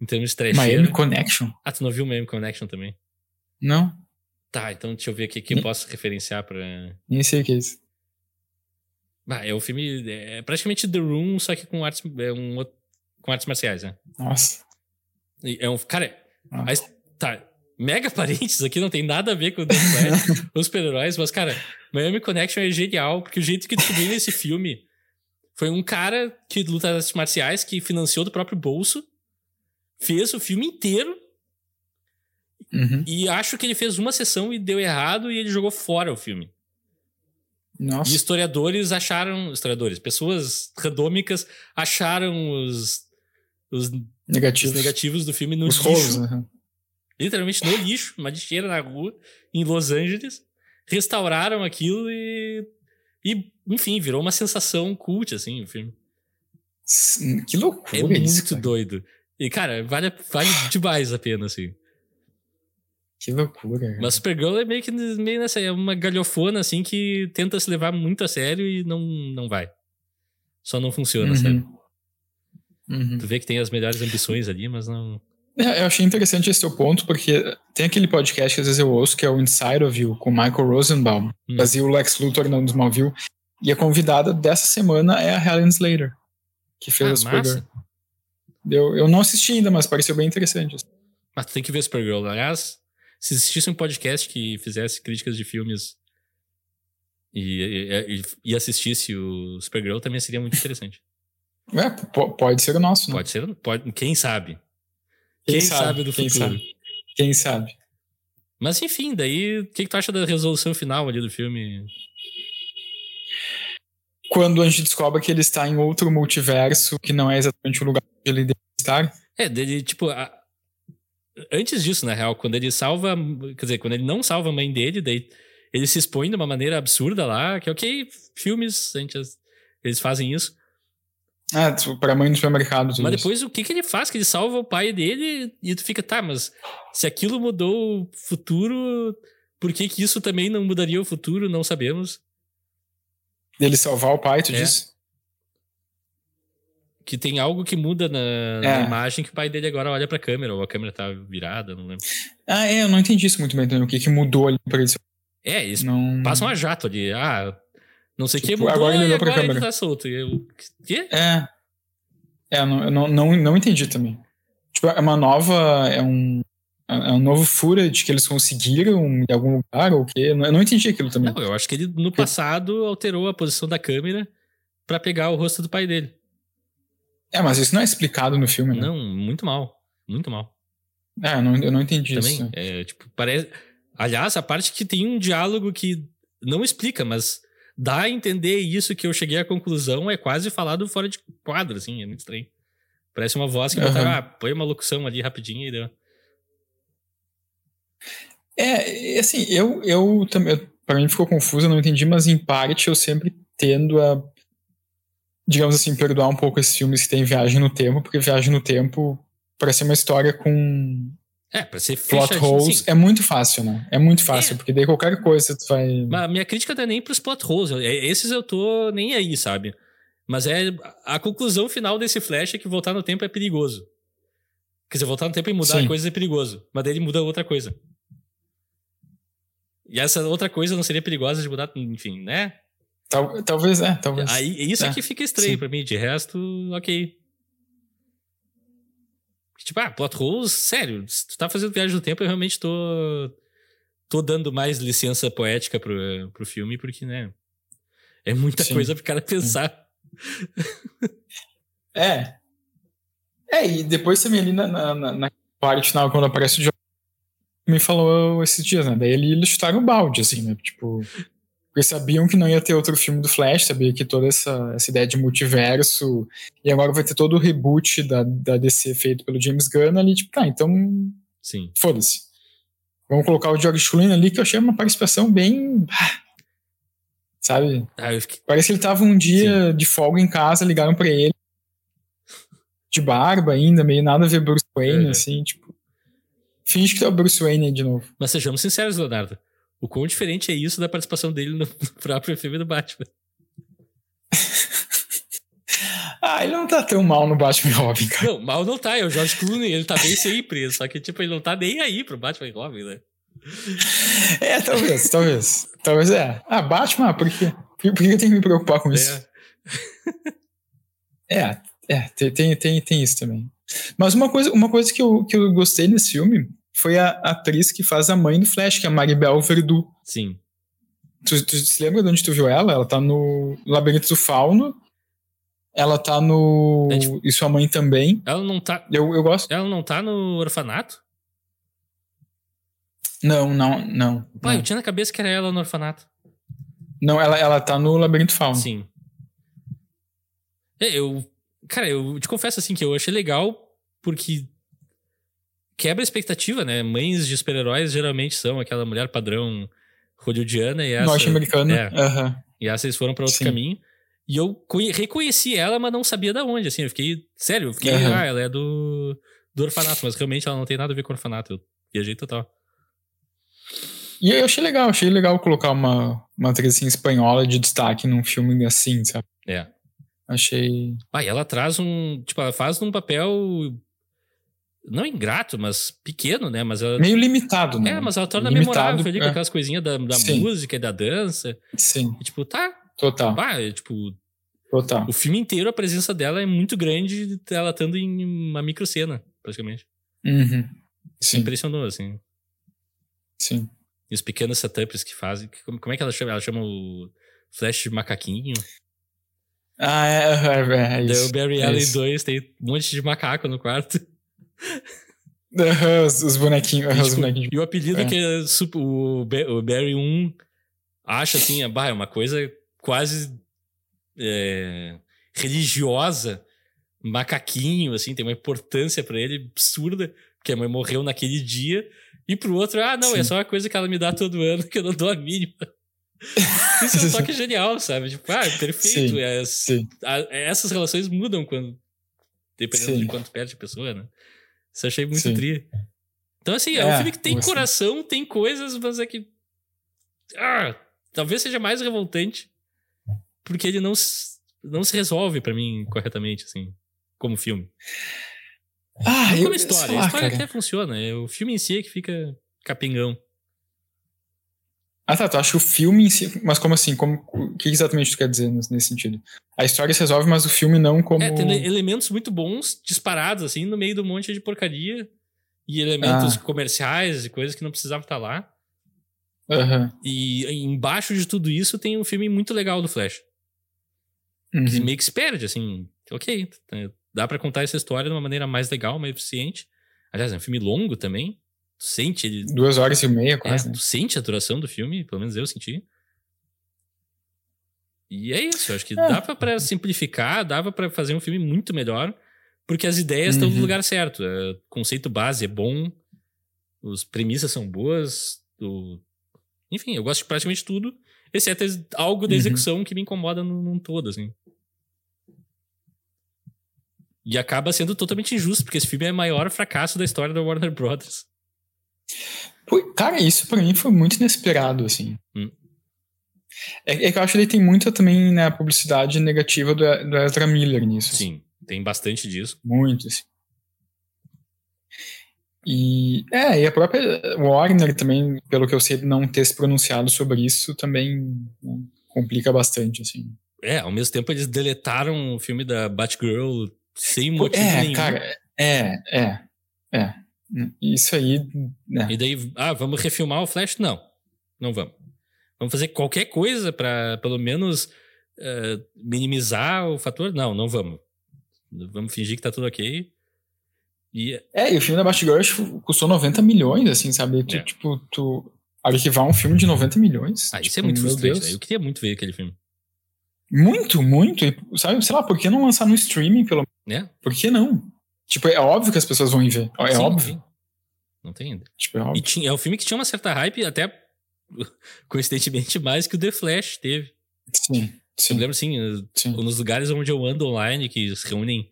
Em termos de trecheira. Miami Connection? Ah, tu não viu Miami Connection também? Não, Tá, então deixa eu ver aqui que eu Nem- posso referenciar pra... nem sei o que é isso. Ah, é um filme. É praticamente The Room, só que com artes, é um, outro- com artes marciais, né? Nossa. É um. Cara, Ah. his- tá. Mega parentes aqui não tem nada a ver com o The Flash, os super-heróis, mas, cara, Miami Connection é genial, porque o jeito que descobri nesse filme foi um cara que luta artes marciais que financiou do próprio bolso, fez o filme inteiro Uhum. e acho que ele fez uma sessão e deu errado e ele jogou fora o filme. E Nossa. historiadores acharam. Historiadores, pessoas randômicas acharam os, os, os Negativos. negativos do filme no Os lixo. rolos? Literalmente no lixo, uma lixeira na rua, em Los Angeles. Restauraram aquilo e. E, enfim, virou uma sensação cult, assim, o filme. Que loucura É muito isso, doido. E, cara, vale, vale demais a pena, assim. Que loucura. cara. Mas Supergirl é meio que meio nessa. É uma galhofona, assim, que tenta se levar muito a sério e não, não vai. Só não funciona, Uhum. sabe? Uhum. Tu vê que tem as melhores ambições ali, mas não. É, eu achei interessante esse teu ponto, porque tem aquele podcast que às vezes eu ouço, que é o Inside of You, com o Michael Rosenbaum, Hum. fazia o Lex Luthor no Smallville, e a convidada dessa semana é a Helen Slater, que fez Ah, a Supergirl. Eu, eu não assisti ainda, mas pareceu bem interessante. Mas tu tem que ver Supergirl. Aliás, se existisse um podcast que fizesse críticas de filmes e, e, e- assistisse o Supergirl, também seria muito interessante. É, po- pode ser o nosso, né? Pode ser, pode, quem sabe? Quem Quem, sabe, sabe, do quem futuro? sabe. Quem sabe? Mas enfim, daí, o que, que tu acha da resolução final ali do filme? Quando a gente descobre que ele está em outro multiverso, que não é exatamente o lugar onde ele deve estar. É, dele, tipo, a- antes disso, na real, quando ele salva, quer dizer, quando ele não salva a mãe dele, daí ele se expõe de uma maneira absurda lá, que ok, filmes, a gente, eles fazem isso. Ah, pra mãe no supermercado. tudo Mas isso. depois o que, que ele faz? Que ele salva o pai dele e tu fica, tá, mas se aquilo mudou o futuro, Por que, que isso também não mudaria o futuro? Não sabemos. Dele salvar o pai, tu É. diz? Que tem algo que muda na, É. na imagem que o pai dele agora olha pra câmera, ou a câmera tá virada, não lembro. Ah, é, eu não entendi isso muito bem também. O que, que mudou ali pra ele? É, eles Não... passam a jato ali. Ah, não sei o que Tipo, mudou agora ele olhou pra agora ele câmera. tá solto. Eu, quê? É. É, eu não, eu não, não, não entendi também. Tipo, é uma nova. É um. É um novo footage que eles conseguiram em algum lugar ou o quê? Eu não- entendi aquilo também. Não, eu acho que ele no passado alterou a posição da câmera pra pegar o rosto do pai dele. É, mas isso não é explicado no filme, né? Não, muito mal. Muito mal. É, eu não, eu não entendi Também. isso. É, tipo, parece. Aliás, a parte que tem um diálogo que não explica, mas dá a entender isso que eu cheguei à conclusão é quase falado fora de quadro, assim, é muito estranho. Parece uma voz que Aham. botaram, ah, põe uma locução ali rapidinho e deu. É, assim, eu, eu também. Pra mim ficou confuso, eu não entendi, mas em parte eu sempre tendo a. Digamos assim, perdoar um pouco esses filmes que tem viagem no tempo, porque viagem no tempo, para ser uma história com É, pra ser plot holes, sim. é muito fácil, né? É muito fácil, É. porque daí qualquer coisa tu vai. Mas minha crítica não é nem pros plot holes. é- Esses eu tô nem aí, sabe? Mas é a conclusão final desse flash é que voltar no tempo é perigoso. Quer dizer, voltar no tempo e mudar Sim. coisas é perigoso. Mas daí ele muda outra coisa. E essa outra coisa não seria perigosa de mudar, enfim, né? Tal- talvez, é, talvez. Aí, isso é, É, que fica estranho pra mim. De resto, ok. Tipo, ah, plot holes, sério. Se tu tá fazendo viagem no tempo, eu realmente tô. tô dando mais licença poética pro, pro filme, porque, né? É muita Sim. coisa pro cara pensar. É. É, e depois também ali na, na, na- parte final, quando aparece o John, me falou esses dias, né? Daí ele- eles chutaram o balde, assim, né? Tipo. Porque sabiam que não ia ter outro filme do Flash, sabia que toda essa, essa ideia de multiverso. E agora vai ter todo o reboot da, da DC feito pelo James Gunn ali, tipo, tá, então Sim. foda-se. Vamos colocar o George Clooney ali, que eu achei uma participação bem. Sabe? Ah, fiquei. Parece que ele tava um dia de folga em casa, ligaram pra ele. De barba ainda, meio nada a ver Bruce Wayne, Uhum. assim, tipo. Finge que tá o Bruce Wayne de novo. Mas sejamos sinceros, Leonardo. O quão diferente é isso da participação dele no próprio filme do Batman? Ah, ele não tá tão mal no Batman e Robin, cara. Não, mal não tá. É o George Clooney, ele tá bem sempre. Só que, tipo, ele não tá nem aí pro Batman e Robin, né? É, talvez, talvez. Talvez é. Ah, Batman, por? Por, por que eu tenho que me preocupar com isso? É. É, é, tem, tem, tem, tem isso também. Mas uma coisa, uma coisa que, eu, que eu gostei nesse filme foi a atriz que faz a mãe do Flash, que é a Maribel Verdú. Sim. Tu, tu se lembra de onde tu viu ela? Ela tá no Labirinto do Fauno. Ela tá no. É, tipo- E sua mãe também. Ela não tá. Eu, eu gosto. Ela não tá no orfanato? Não, não, não. Pai, eu tinha na cabeça que era ela no orfanato. não ela, ela tá no Labirinto do Fauno. Sim. É, eu. Cara, eu te confesso assim que eu achei legal porque quebra a expectativa, né? Mães de super-heróis geralmente são aquela mulher padrão hollywoodiana e essa. Norte-americana. É. Aham. E essa eles foram pra outro Sim. caminho. E eu conhe- reconheci ela, mas não sabia da onde, assim. Eu fiquei. Sério, eu fiquei. Aham. Ah, ela é do, do orfanato, mas realmente ela não tem nada a ver com orfanato. Eu viajei total. E eu achei legal, achei legal colocar uma, uma atriz assim, espanhola de destaque num filme assim, sabe? É. Achei. Ah, e ela traz um. Tipo, ela faz um papel. Não ingrato, mas pequeno, né? Mas ela. Meio limitado, né? É, mas ela torna Limitado, memorável ali com é. aquelas coisinhas da, da Sim. música e da dança. Sim, E, tipo, tá. total. Bah, é, tipo, Total. o filme inteiro, a presença dela é muito grande, ela estando em uma microcena, praticamente. Uhum. Sim, Impressionou, assim. sim. E os pequenos setups que fazem. Como, é que ela chama? Ela chama o Flash de macaquinho. Ah, é, é, é, é Daí isso. o Barry é Allen isso. 2 tem um monte de macaco no quarto. Os, os bonequinhos. E, os tipo, bonequinhos. e o apelido É. que é o, o Barry 1 acha assim, é, bah, é uma coisa quase é, religiosa, macaquinho, assim, tem uma importância pra ele absurda, porque a mãe morreu naquele dia. E pro outro, ah, não, é Sim. só uma coisa que ela me dá todo ano que eu não dou a mínima. Isso é um toque genial, sabe? Tipo, ah, perfeito. Sim, é- Sim, a- essas relações mudam quando. Dependendo de quanto perde a pessoa, né? Isso achei muito Sim. tri. Então, assim, é, um É, filme que tem assim. coração, tem coisas, mas é que Ah, talvez seja mais revoltante porque ele não, não se resolve para mim corretamente, assim, como filme. Ah, não eu, como história. lá, a história cara. até funciona. É o filme em si é que fica capingão. Ah, tá. Tu acha que o filme em si. Mas como assim? Como, o que exatamente tu quer dizer nesse sentido? A história se resolve, mas o filme não como. É, tem ele- elementos muito bons disparados, assim, no meio do monte de porcaria. E elementos Ah. comerciais e coisas que não precisavam estar lá. Aham. E embaixo de tudo isso tem um filme muito legal do Flash. Que Uhum. meio que se perde, assim. Ok, dá pra contar essa história de uma maneira mais legal, mais eficiente. Aliás, é um filme longo também. Tu sente ele. Duas horas e meia, É, quase. né? tu sente a duração do filme, pelo menos eu senti. E é isso, acho que É. dava pra simplificar, dava pra fazer um filme muito melhor, porque as ideias estão no Uhum. lugar certo. É, O conceito base é bom, as premissas são boas, o... enfim, eu gosto de praticamente tudo, exceto algo da Uhum. execução que me incomoda num, num todo, assim. E acaba sendo totalmente injusto, porque esse filme é o maior fracasso da história da Warner Brothers. Cara, isso pra mim foi muito inesperado, assim. Hum. É, é que eu acho que ele tem muito também né, a publicidade negativa do, do Ezra Miller nisso. assim. Sim, tem bastante disso. Muito, assim. E, é, e a própria Warner também, pelo que eu sei, não ter se pronunciado sobre isso também né, complica bastante, assim. É, ao mesmo tempo eles deletaram o filme da Batgirl sem motivo é, nenhum. cara, é, é, é. Isso aí, né. E daí, ah, vamos refilmar o Flash? Não, não vamos. Vamos fazer qualquer coisa pra pelo menos eh, minimizar o fator? Não, não vamos. Vamos fingir que tá tudo ok. E É, e o filme da Batgirl acho custou 90 milhões, assim, sabe? Tu, É. Tipo, tu arquivar um filme de 90 milhões. ah, isso tipo, é muito frustrante. Deus. né? Eu queria muito ver aquele filme. Muito, muito. E, sabe, sei lá, por que não lançar no streaming, pelo Né? Por que não? Tipo, é óbvio que as pessoas vão ir ver. É Sim, óbvio. sim. Não tem ainda. Tipo, é óbvio. tinha, é um filme que tinha uma certa hype, até coincidentemente mais que o The Flash teve. Sim, Eu sim, me lembro assim, sim. nos lugares onde eu ando online, que se reúnem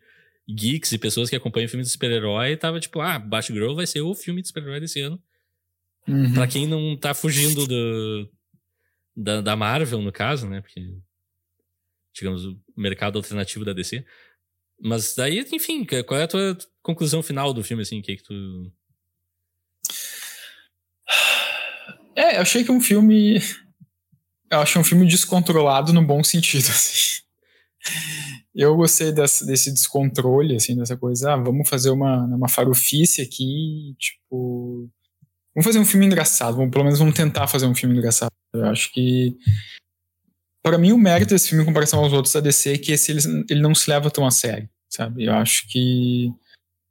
geeks e pessoas que acompanham filmes de super-herói, tava tipo, ah, Batgirl vai ser o filme de super-herói desse ano. Uhum. Pra quem não tá fugindo do, da, da Marvel, no caso, né? Porque, digamos, o mercado alternativo da DC. Mas daí, enfim, qual é a tua conclusão final do filme, assim? Que, que tu. É, eu achei que é um filme. Eu achei um filme descontrolado no bom sentido, assim. Eu gostei desse, desse descontrole, assim, dessa coisa. Ah, vamos fazer uma, uma farofice aqui, tipo. Vamos fazer um filme engraçado, vamos, pelo menos vamos tentar fazer um filme engraçado. Eu acho que. Pra mim, o mérito desse filme em comparação aos outros da DC é que esse, ele, ele não se leva tão a sério, sabe? Eu acho que.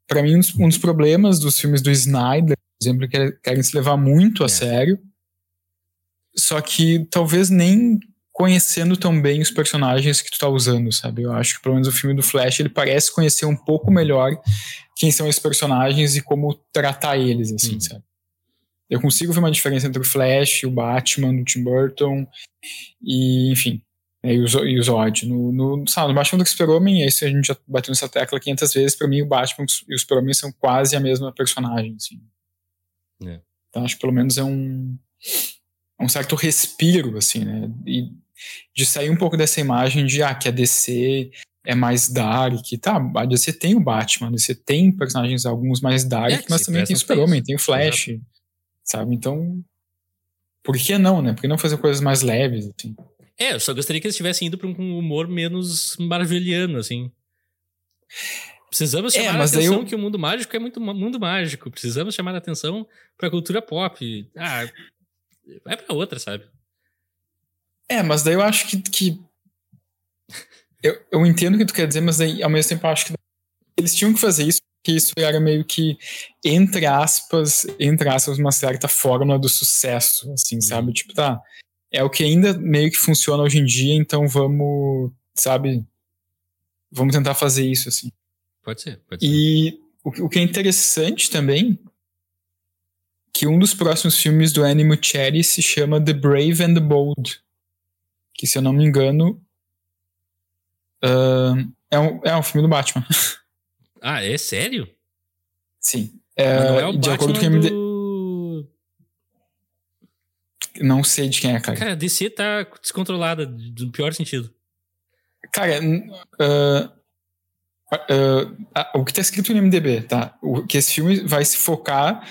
Pra mim, um dos, um dos problemas dos filmes do Snyder, por exemplo, é que querem se levar muito a É. sério. Só que talvez nem conhecendo tão bem os personagens que tu tá usando, sabe? Eu acho que pelo menos o filme do Flash ele parece conhecer um pouco melhor quem são esses personagens e como tratar eles, assim, Uhum. sabe? Eu consigo ver uma diferença entre o Flash, o Batman, do Tim Burton e, enfim, é, e o, Zo- e o Zod. No, no, sabe, no Batman do Super-Homem, isso a gente já bateu nessa tecla 500 vezes, pra mim o Batman e o Super-Homem são quase a mesma personagem, assim. É. Então acho que pelo menos é um, é um certo respiro, assim, né? E de sair um pouco dessa imagem de ah, que a DC é mais dark. Tá, a DC tem o Batman, a DC tem personagens alguns mais dark, É, mas também tem o Super-Homem, tem o Flash, sabe? Então, por que não, né? Por que não fazer coisas mais leves, assim? É, eu só gostaria que eles tivessem ido pra um humor menos marveliano, assim. Precisamos É, chamar a mas daí atenção eu- que o mundo mágico é muito mundo mágico. Precisamos chamar a atenção pra cultura pop. Ah, vai pra outra, sabe? É, mas daí eu acho que. que eu, eu entendo o que tu quer dizer, mas daí, ao mesmo tempo, eu acho que eles tinham que fazer isso, porque isso era meio que, entre aspas, entre aspas, uma certa fórmula do sucesso, assim, sabe? Tipo, tá. É o que ainda meio que funciona hoje em dia, então vamos, sabe? Vamos tentar fazer isso, assim. Pode ser, pode ser. E o, que- o que é interessante também que um dos próximos filmes do Annie Muschietti se chama The Brave and the Bold, que se eu não me engano ah, é, um, é um filme do Batman. Ah, é sério? Sim. Mas não É, é o de acordo com Batman o MD... do... Não sei de quem é, cara. Cara, a DC tá descontrolada, no pior sentido. Cara, uh, uh, o que tá escrito no MDB, tá? O, que esse filme vai se focar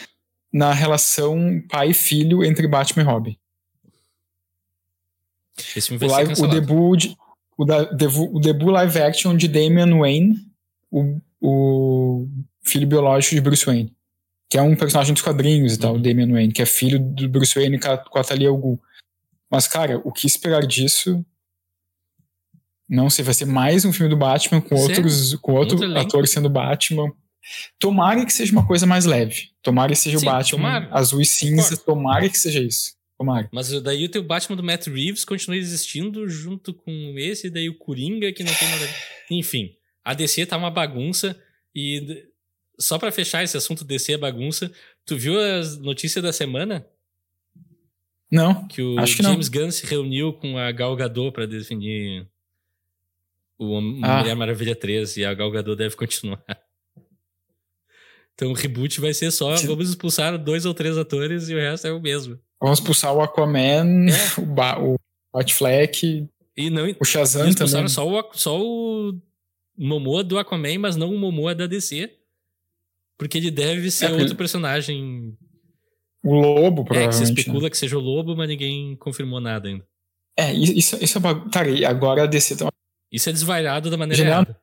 na relação pai e filho entre Batman e Robin. Esse filme vai o, ser live, o cancelado. debut, de- o, da- devu- o debut live action de Damian Wayne, o, o filho biológico de Bruce Wayne, que é um personagem dos quadrinhos e tal, Uhum. o Damian Wayne, que é filho do Bruce Wayne com a, com a Talia al Ghul. Mas, cara, o que esperar disso? Não sei, vai ser mais um filme do Batman com Sério? outros, com outro ator sendo Batman. Tomara que seja uma coisa mais leve. Tomara que seja Sim, o Batman tomara. azul e cinza. Concordo. Tomara que seja isso. Tomara. Mas daí o teu Batman do Matt Reeves continua existindo junto com esse, daí o Coringa, que não tem nada. Enfim, a DC tá uma bagunça e só pra fechar esse assunto DC é bagunça, tu viu as notícias da semana? Não, Que o Acho que. James Gunn se reuniu com a Gal Gadot pra definir o Ah. Mulher Maravilha 3 e a Gal Gadot deve continuar. Então o reboot vai ser só, vamos expulsar dois ou três atores e o resto é o mesmo. Vamos expulsar o Aquaman, É. o, ba o Batfleck, E não, o Shazam Eles também. expulsaram só o, só o Momoa do Aquaman, mas não o Momoa da DC. Porque ele deve ser É, outro ele- personagem. O Lobo, É, que se provavelmente. né? especula que seja o Lobo, mas ninguém confirmou nada ainda. É, isso, isso é bagunça. Cara, e agora a DC tá. Isso é desvairado da maneira errada.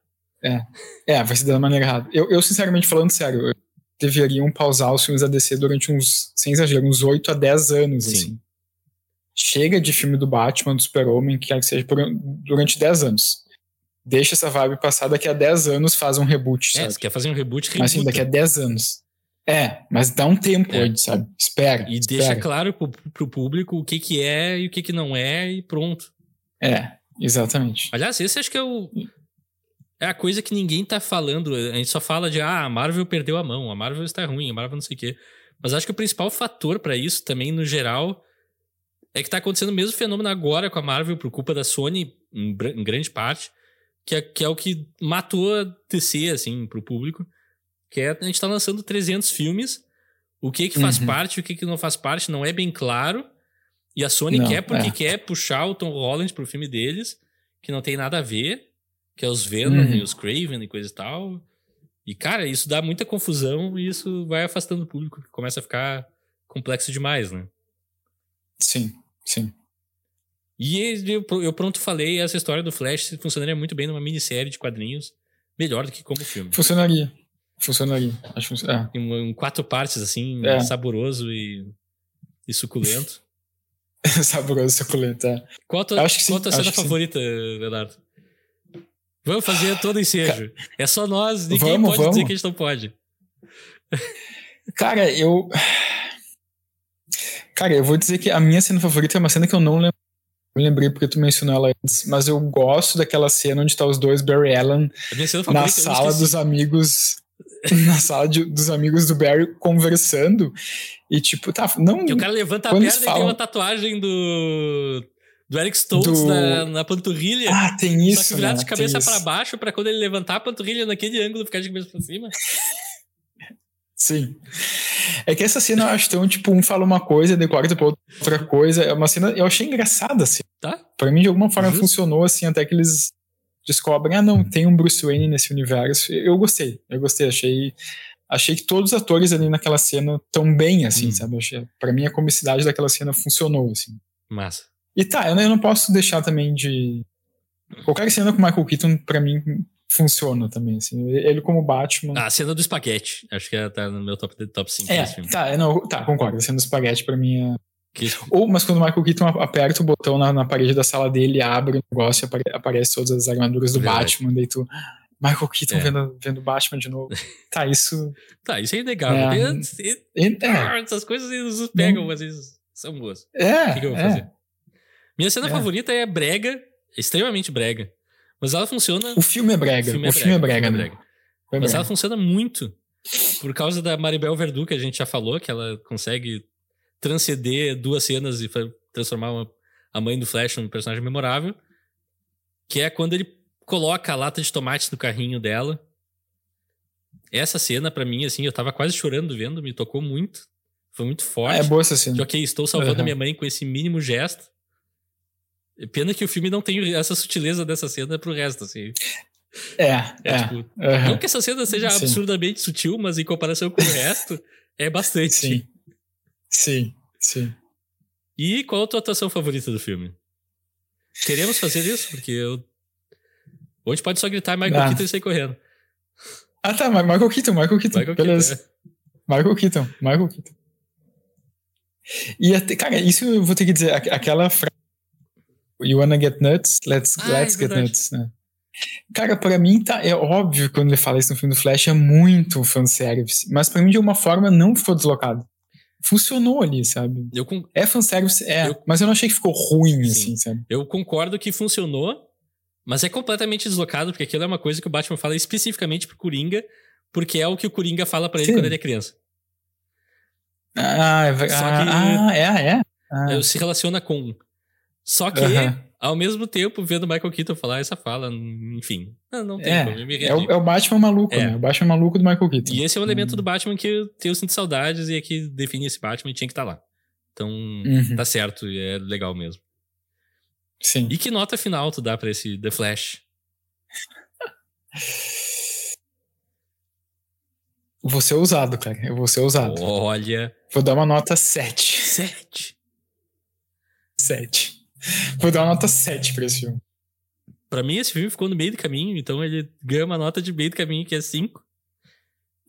É, vai ser da maneira errada. Eu, eu, sinceramente, falando sério, deveriam pausar os filmes da DC durante uns, sem exagero, uns 8 a 10 anos, Sim. assim. Chega de filme do Batman, do Super-Homem, que quer que seja, por- durante 10 anos. Deixa essa vibe passar, daqui a 10 anos faz um reboot, É, sabe? se quer fazer um reboot, Mas assim, daqui a 10 anos. É, mas dá um tempo É. antes, sabe? Espera. E espera. deixa claro pro, pro público o que, que é e o que, que não é, e pronto. É, exatamente. Aliás, esse acho que é o. É a coisa que ninguém tá falando. A gente só fala de, ah, a Marvel perdeu a mão, a Marvel está ruim, a Marvel não sei o quê. Mas acho que o principal fator pra isso também, no geral, é que tá acontecendo o mesmo fenômeno agora com a Marvel, por culpa da Sony, em, em grande parte, que é, que é o que matou a DC, assim, pro público. Que é, a gente tá lançando 300 filmes, o que que faz Uhum. parte o que que não faz parte não é bem claro. E a Sony Não, quer porque é. quer puxar o Tom Holland pro filme deles, que não tem nada a ver, que é os Venom Uhum. e os Craven e coisa e tal. E, cara, isso dá muita confusão e isso vai afastando o público, que começa a ficar complexo demais, né? Sim, sim. E eu, pronto falei, essa história do Flash funcionaria muito bem numa minissérie de quadrinhos, melhor do que como filme. Funcionaria. Funcionaria. Acho que funciona. Em, em quatro partes, assim, É. saboroso e, e suculento. É. Saboroso, suculento. É. Qual a tua, Acho que qual a tua cena que sim. favorita, Leonardo? Vamos fazer todo ensejo. É só nós, ninguém Vamos, pode dizer vamos. que a gente não pode. Cara, eu. Cara, eu vou dizer que a minha cena favorita é uma cena que eu não lembro. Eu lembrei porque tu mencionou ela antes, mas eu gosto daquela cena onde tá os dois Barry Allen na sala dos amigos. Na sala de- dos amigos do Barry conversando. E tipo, tá, não. Que o cara levanta a perna e tem uma tatuagem do. Do Eric Stoltz Do- na, na panturrilha. Ah, tem isso. só que virado né? de cabeça pra baixo pra quando ele levantar a panturrilha naquele ângulo ficar de cabeça pra cima. Sim. É que essa cena eu acho tão, tipo, um fala uma coisa, daí corta pra outra coisa. É uma cena, eu achei engraçada, assim. Tá? Pra mim, de alguma forma, Justo. funcionou, assim, até que eles descobrem, ah, não, tem um Bruce Wayne nesse universo. Eu gostei, eu gostei, achei. Achei que todos os atores ali naquela cena tão bem, assim, Hum. sabe? Achei, pra mim, a comicidade daquela cena funcionou, assim. Massa. E tá, eu não, eu não posso deixar também de. Qualquer cena com o Michael Keaton, pra mim, funciona também, assim. Ele como Batman. Ah, a cena do espaguete. Acho que tá no meu top, top 5 é, desse filme. tá, é, não, tá, concordo. A cena do espaguete pra mim é. Que- Ou, mas quando o Michael Keaton aperta o botão na, na parede da sala dele, abre o negócio e apare, aparece todas as armaduras do Verdade. Batman, daí tu. Michael Keaton É. vendo, vendo Batman de novo. tá, isso. Tá, isso é inegável. É. É, Ah, Essas coisas nos pegam, mas eles são boas. é, O que, que eu vou é. fazer? Minha cena É. favorita é brega, extremamente brega. Mas ela funciona. O filme é brega. O filme é brega, né? Foi Mas brega. ela funciona muito por causa da Maribel Verdú, que a gente já falou, que ela consegue transcender duas cenas e transformar uma- a mãe do Flash num personagem memorável. Que é quando ele coloca a lata de tomate no carrinho dela. Essa cena, pra mim, assim, eu tava quase chorando vendo, me tocou muito. Foi muito Ah, forte. é boa essa cena. De, ok, estou salvando Uhum. a minha mãe com esse mínimo gesto. Pena que o filme não tem essa sutileza dessa cena pro resto, assim. É, É, é. tipo, Uhum. não que essa cena seja Sim. absurdamente sutil, mas em comparação com o resto, é bastante. Sim. Sim, sim. E qual a tua atuação favorita do filme? Queremos fazer isso? Porque eu. Hoje pode só gritar Michael Ah. Keaton e sair correndo. Ah, tá. Michael Keaton, Michael Keaton. Michael Beleza. Keaton, é. Michael Keaton, Michael Keaton. E até, cara, isso eu vou ter que dizer, aqu- aquela frase. You wanna get nuts? Let's, Ah, let's é get nuts, né? Cara, pra mim tá, é óbvio que quando ele fala isso no filme do Flash é muito fanservice, mas pra mim de uma forma não ficou deslocado. Funcionou ali, sabe? Eu, con- É fanservice, é, Eu- mas eu não achei que ficou ruim, Sim. assim, sabe? eu concordo que funcionou, mas é completamente deslocado, porque aquilo é uma coisa que o Batman fala especificamente pro Coringa, porque é o que o Coringa fala pra ele Sim. quando ele é criança. Ah, é, ah, que- ah, é, é. Ah, se relaciona com. Só que, ao mesmo tempo, vendo o Michael Keaton falar essa fala, enfim. Não, não tem é, como, é, o, é o Batman maluco, É. né? O Batman maluco do Michael Keaton. E esse é um elemento Hum. do Batman que eu, eu sinto saudades e é que define esse Batman e tinha que estar lá. Então, Uhum, tá certo e é legal mesmo. Sim. E que nota final tu dá pra esse The Flash? Vou ser ousado, cara. Eu vou ser ousado. Olha, Vou dar uma nota 7. sete. 7. Vou dar uma nota 7 pra esse filme. Pra mim, esse filme ficou no meio do caminho, então ele ganha uma nota de meio do caminho, que é 5.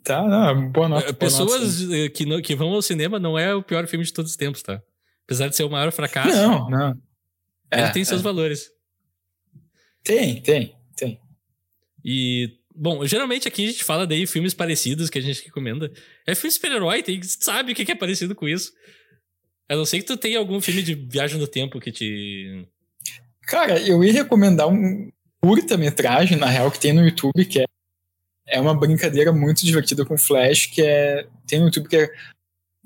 Tá, não, boa nota. boa nota. Pessoas eh, que, não- que vão ao cinema não é o pior filme de todos os tempos, tá? Apesar de ser o maior fracasso, Não, não. ele É, tem seus é. valores. Tem, tem, tem. E, bom, geralmente aqui a gente fala daí filmes parecidos que a gente recomenda. É filme super-herói, tem sabe o que é parecido com isso. A não ser que tu tenha algum filme de viagem no tempo que te. Cara, eu ia recomendar um curta-metragem, na real, que tem no YouTube, que é, é uma brincadeira muito divertida com Flash, que é. Tem no YouTube que é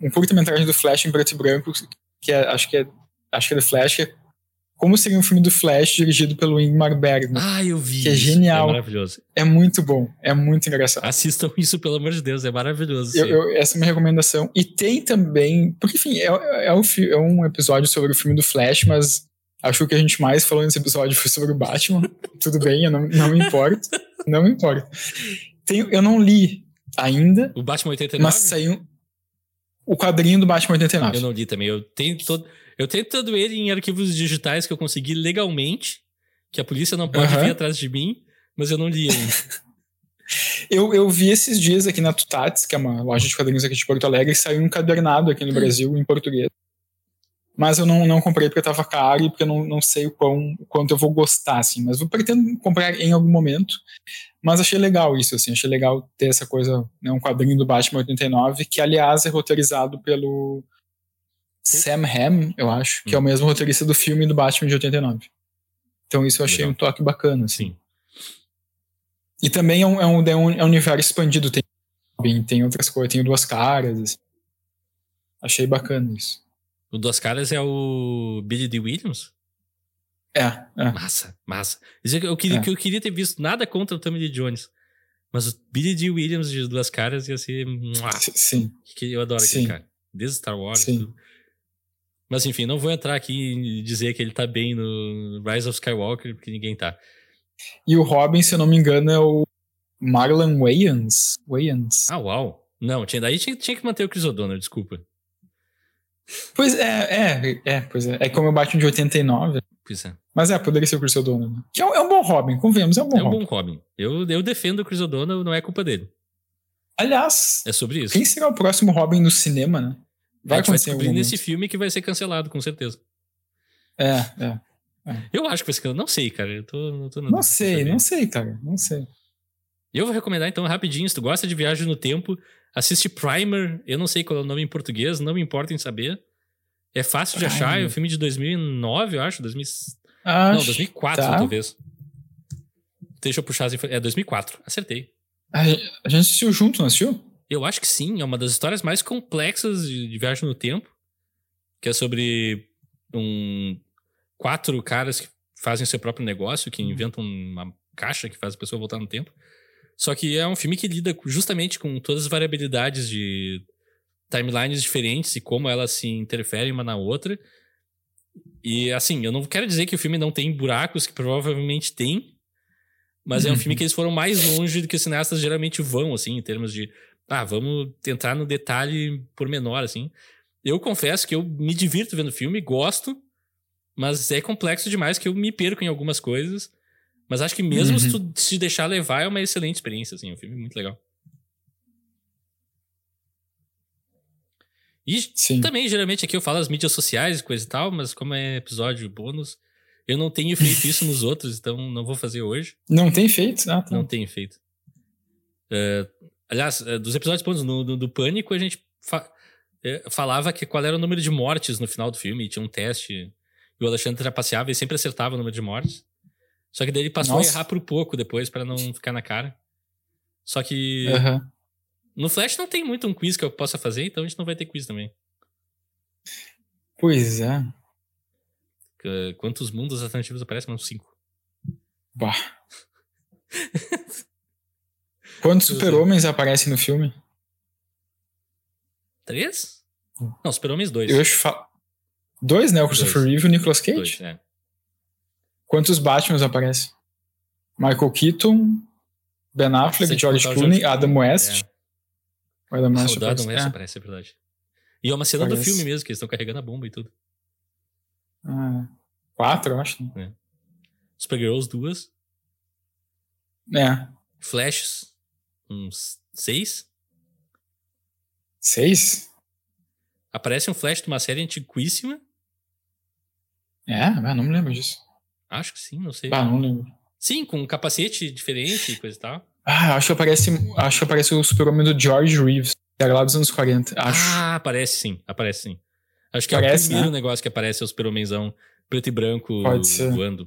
um curta-metragem do Flash em preto e branco, que é, acho que é. Acho que é do Flash, que é como seria um filme do Flash dirigido pelo Ingmar Bergman. Ah, eu vi. Que é genial. É maravilhoso. É muito bom, é muito engraçado. Assistam isso, pelo amor de Deus, é maravilhoso. Eu- eu- essa é a minha recomendação. E tem também. Porque, enfim, é, é, um, é um episódio sobre o filme do Flash, mas acho que o que a gente mais falou nesse episódio foi sobre o Batman. Tudo bem, eu não, não me importo. Não me importo. Tem, eu não li ainda, O Batman 89? mas saiu o quadrinho do Batman 89. Eu não li também. Eu tenho todo. Eu tenho todo ele em arquivos digitais que eu consegui legalmente, que a polícia não pode Aham. vir atrás de mim, mas eu não li ainda. Eu, eu vi esses dias aqui na Tutates, que é uma loja de quadrinhos aqui de Porto Alegre, saiu um encadernado aqui no Brasil, em português. Mas eu não, não comprei porque tava caro e porque eu não, não sei o, quão, o quanto eu vou gostar, assim. Mas eu pretendo comprar em algum momento. Mas achei legal isso, assim. Achei legal ter essa coisa, né, um quadrinho do Batman 89, que aliás é roteirizado pelo Sam Hamm, eu acho, que é o mesmo roteirista do filme do Batman de 89. Então isso eu achei Legal. um toque bacana, assim. Sim. E também é um, é um, é um, é universo expandido. Tem, tem outras coisas, tem duas caras. assim. Achei bacana isso. O Duas Caras é o Billy D. Williams? É, é. Massa, massa. Que eu queria, É. que eu queria ter visto nada contra o Tommy Lee Jones. Mas o Billy D. Williams de Duas Caras ia ser. Sim, que eu adoro Sim. aquele cara. Desde Star Wars. Sim. Tudo. Mas enfim, não vou entrar aqui e dizer que ele tá bem no Rise of Skywalker, porque ninguém tá. E o Robin, se eu não me engano, é o Marlon Wayans. Wayans. Ah, uau. Não, tinha, daí tinha, tinha que manter o Chris O'Donnell, desculpa. Pois é, é, é, pois é. É como o Batman de 89. Pois é. Mas é, poderia ser o Chris O'Donnell. né? Que é um, é um bom Robin, convenhamos, é um bom É um Robin. bom Robin. Eu, eu defendo o Chris O'Donnell, não é culpa dele. Aliás, É sobre isso. quem será o próximo Robin no cinema, né? A Vai gente vai descobrir nesse filme que vai ser cancelado, com certeza. É, é. Eu acho que vai ser cancelado. Não sei, cara. Eu tô, eu tô Não sei, não sei, cara. Não sei. Eu vou recomendar então rapidinho, se tu gosta de viagem no tempo, assiste Primer, eu não sei qual é o nome em português, não me importa em saber. É fácil de achar, é um filme de 2009, eu acho, 2000... Acho, não, 2004 tá. talvez. Deixa eu puxar as informações. É 2004, acertei. A a gente assistiu junto, não assistiu? Eu acho que sim, é uma das histórias mais complexas de, de viagem no tempo, que é sobre um quatro caras que fazem seu próprio negócio, que inventam uma caixa que faz a pessoa voltar no tempo. Só que é um filme que lida justamente com todas as variabilidades de timelines diferentes e como elas se interferem uma na outra. E assim, eu não quero dizer que o filme não tem buracos, que provavelmente tem, mas é um filme que eles foram mais longe do que os cineastas geralmente vão, assim, em termos de, ah, vamos tentar no detalhe por menor, assim. Eu confesso que eu me divirto vendo o filme, gosto, mas é complexo demais que eu me perco em algumas coisas. Mas acho que mesmo uhum. se tu se deixar levar, é uma excelente experiência, assim, é um filme muito legal. E Sim. também, geralmente, aqui eu falo as mídias sociais e coisa e tal, mas como é episódio bônus, eu não tenho feito isso nos outros, então não vou fazer hoje. Não tem feito? Ah, tá. Não tenho feito. Uh, aliás, uh, dos episódios bônus no, do, do Pânico, a gente fa uh, falava que qual era o número de mortes no final do filme, tinha um teste, e o Alexandre trapaceava e sempre acertava o número de mortes. Só que daí ele passou Nossa. a errar por pouco depois, para não ficar na cara. Só que. Uhum. No Flash não tem muito um quiz que eu possa fazer, então a gente não vai ter quiz também. Pois é. Quantos mundos alternativos aparecem? Uns cinco. Bah. Quantos super-homens aparecem no filme? Três? Não, super-homens dois. Eu acho fa... Dois, né? O Christopher Reeve e o Nicolas Cage. Dois, é. Quantos Batmans aparecem? Michael Keaton, Ben Affleck, George Clooney, Adam West. É. O Adam West, West é. aparece, é verdade. E é uma cena Parece. do filme mesmo, que eles estão carregando a bomba e tudo. Ah, quatro, eu acho. Né? É. Supergirls, duas. É. Flashes, uns seis. Seis? Aparece um Flash de uma série antiquíssima. É? Ah, não me lembro disso. Acho que sim, não sei. Ah, não lembro. Sim, com um capacete diferente e coisa e tal. Ah, acho que aparece, acho que aparece o super-homem do George Reeves. Era lá dos anos 40, acho. Ah, aparece sim, aparece sim. Acho que aparece, é o primeiro né? negócio que aparece é o super-homenzão preto e branco Pode ser. voando.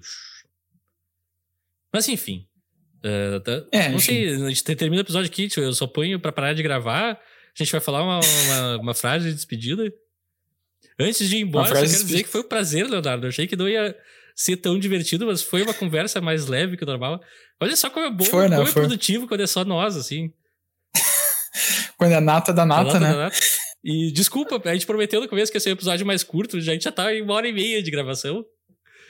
Mas enfim. Uh, tá, é, não sei, a gente termina o episódio aqui, eu só ponho pra parar de gravar. A gente vai falar uma, uma, uma frase de despedida. Antes de ir embora, só quero dizer que foi um prazer, Leonardo. Eu achei que não ia ser tão divertido, mas foi uma conversa mais leve que o normal. Olha só como é bom, foi, né? como é foi. produtivo quando é só nós, assim. quando é nata da nata, nata né? Da nata. E desculpa, a gente prometeu no começo que ia ser um episódio mais curto, a gente já tá em uma hora e meia de gravação.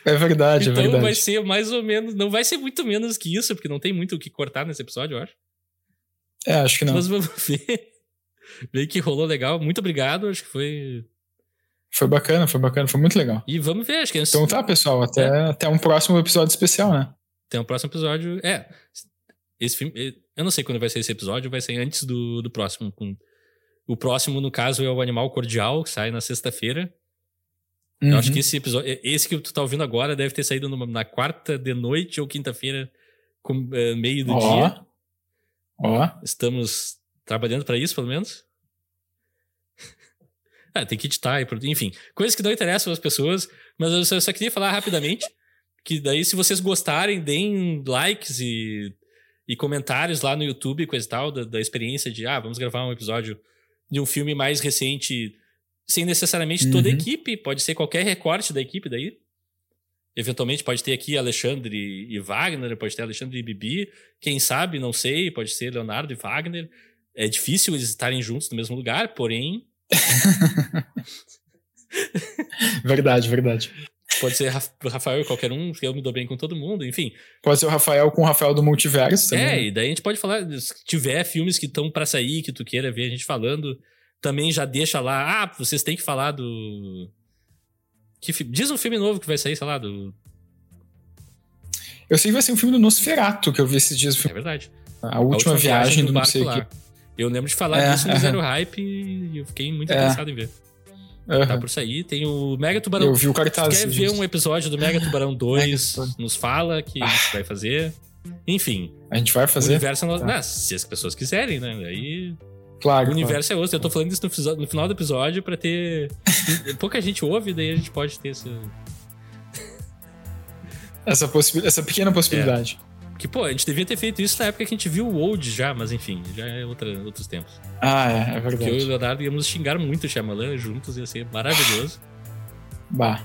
É verdade, é então é verdade. vai ser mais ou menos. Não vai ser muito menos que isso, porque não tem muito o que cortar nesse episódio, eu acho. É, acho que não. Mas vamos ver. Ver que rolou legal. Muito obrigado, acho que foi. Foi bacana, foi bacana, foi muito legal. E vamos ver, acho que. Então tá, pessoal, até, é. até um próximo episódio especial, né? Até um próximo episódio. É. Esse filme. Eu não sei quando vai ser esse episódio, vai ser antes do, do próximo. Com o próximo, no caso, é o Animal Cordial, que sai na sexta-feira. Uhum. Eu acho que esse episódio. Esse que tu tá ouvindo agora deve ter saído numa, na quarta de noite ou quinta-feira, é, meio do oh. dia. Ó. Oh. Estamos trabalhando para isso, pelo menos. ah, tem que editar, enfim. Coisas que não interessam às pessoas, mas eu só, eu só queria falar rapidamente que daí, se vocês gostarem, deem likes e, e comentários lá no YouTube, coisa e tal, da, da experiência de, ah, vamos gravar um episódio de um filme mais recente, sem necessariamente toda uhum. a equipe, pode ser qualquer recorte da equipe daí. Eventualmente pode ter aqui Alexandre e Wagner, pode ter Alexandre e Bibi, quem sabe, não sei, pode ser Leonardo e Wagner. É difícil eles estarem juntos no mesmo lugar, porém. verdade, verdade. Pode ser Rafael e qualquer um, eu me dou bem com todo mundo, enfim. Pode ser o Rafael com o Rafael do Multiverso também. É, e daí a gente pode falar, se tiver filmes que estão para sair, que tu queira ver a gente falando, também já deixa lá, ah, vocês têm que falar do... Que, diz um filme novo que vai sair, sei lá, do... Eu sei que vai ser um filme do Nosferatu, que eu vi esses dias. É verdade. A última, a última viagem, viagem, do, do não sei que. Eu lembro de falar é, disso no Zero Hype e eu fiquei muito é. interessado em ver. Uhum. Tá por sair. Tem o Mega Tubarão. Eu vi o cartaz. Quer ver um episódio do Mega Tubarão 2? nos fala que ah. a gente vai fazer. Enfim. A gente vai fazer? O universo é tá. se as pessoas quiserem, né? Aí. Claro. O universo claro. é outro. Eu tô falando isso no, no final do episódio pra ter. Pouca gente ouve, daí a gente pode ter esse. Essa, possibil... essa pequena possibilidade. É. Que, pô, a gente devia ter feito isso na época que a gente viu o Old já, mas enfim, já é outra, outros tempos. Ah, é, é verdade. Porque eu e o Leonardo íamos xingar muito o Shyamalan juntos, ia ser maravilhoso. Bah.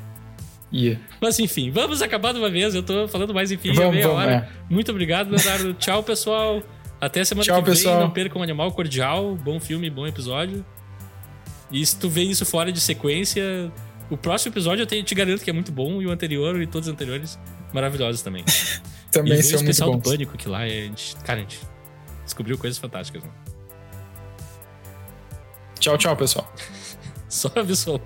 Yeah. Mas enfim, vamos acabar de uma vez. Eu tô falando mais enfim, vamos, meia vamos, hora. É. Muito obrigado, Leonardo. Tchau, pessoal. Até semana Tchau, que vem. Pessoal. Não percam um Animal Cordial. Bom filme, bom episódio. E se tu vê isso fora de sequência, o próximo episódio eu te, te garanto que é muito bom, e o anterior e todos os anteriores maravilhosos também. também e são o especial muito do bons. Pânico, que lá, gente, cara, a gente descobriu coisas fantásticas. Né? Tchau, tchau, pessoal. Só avisou.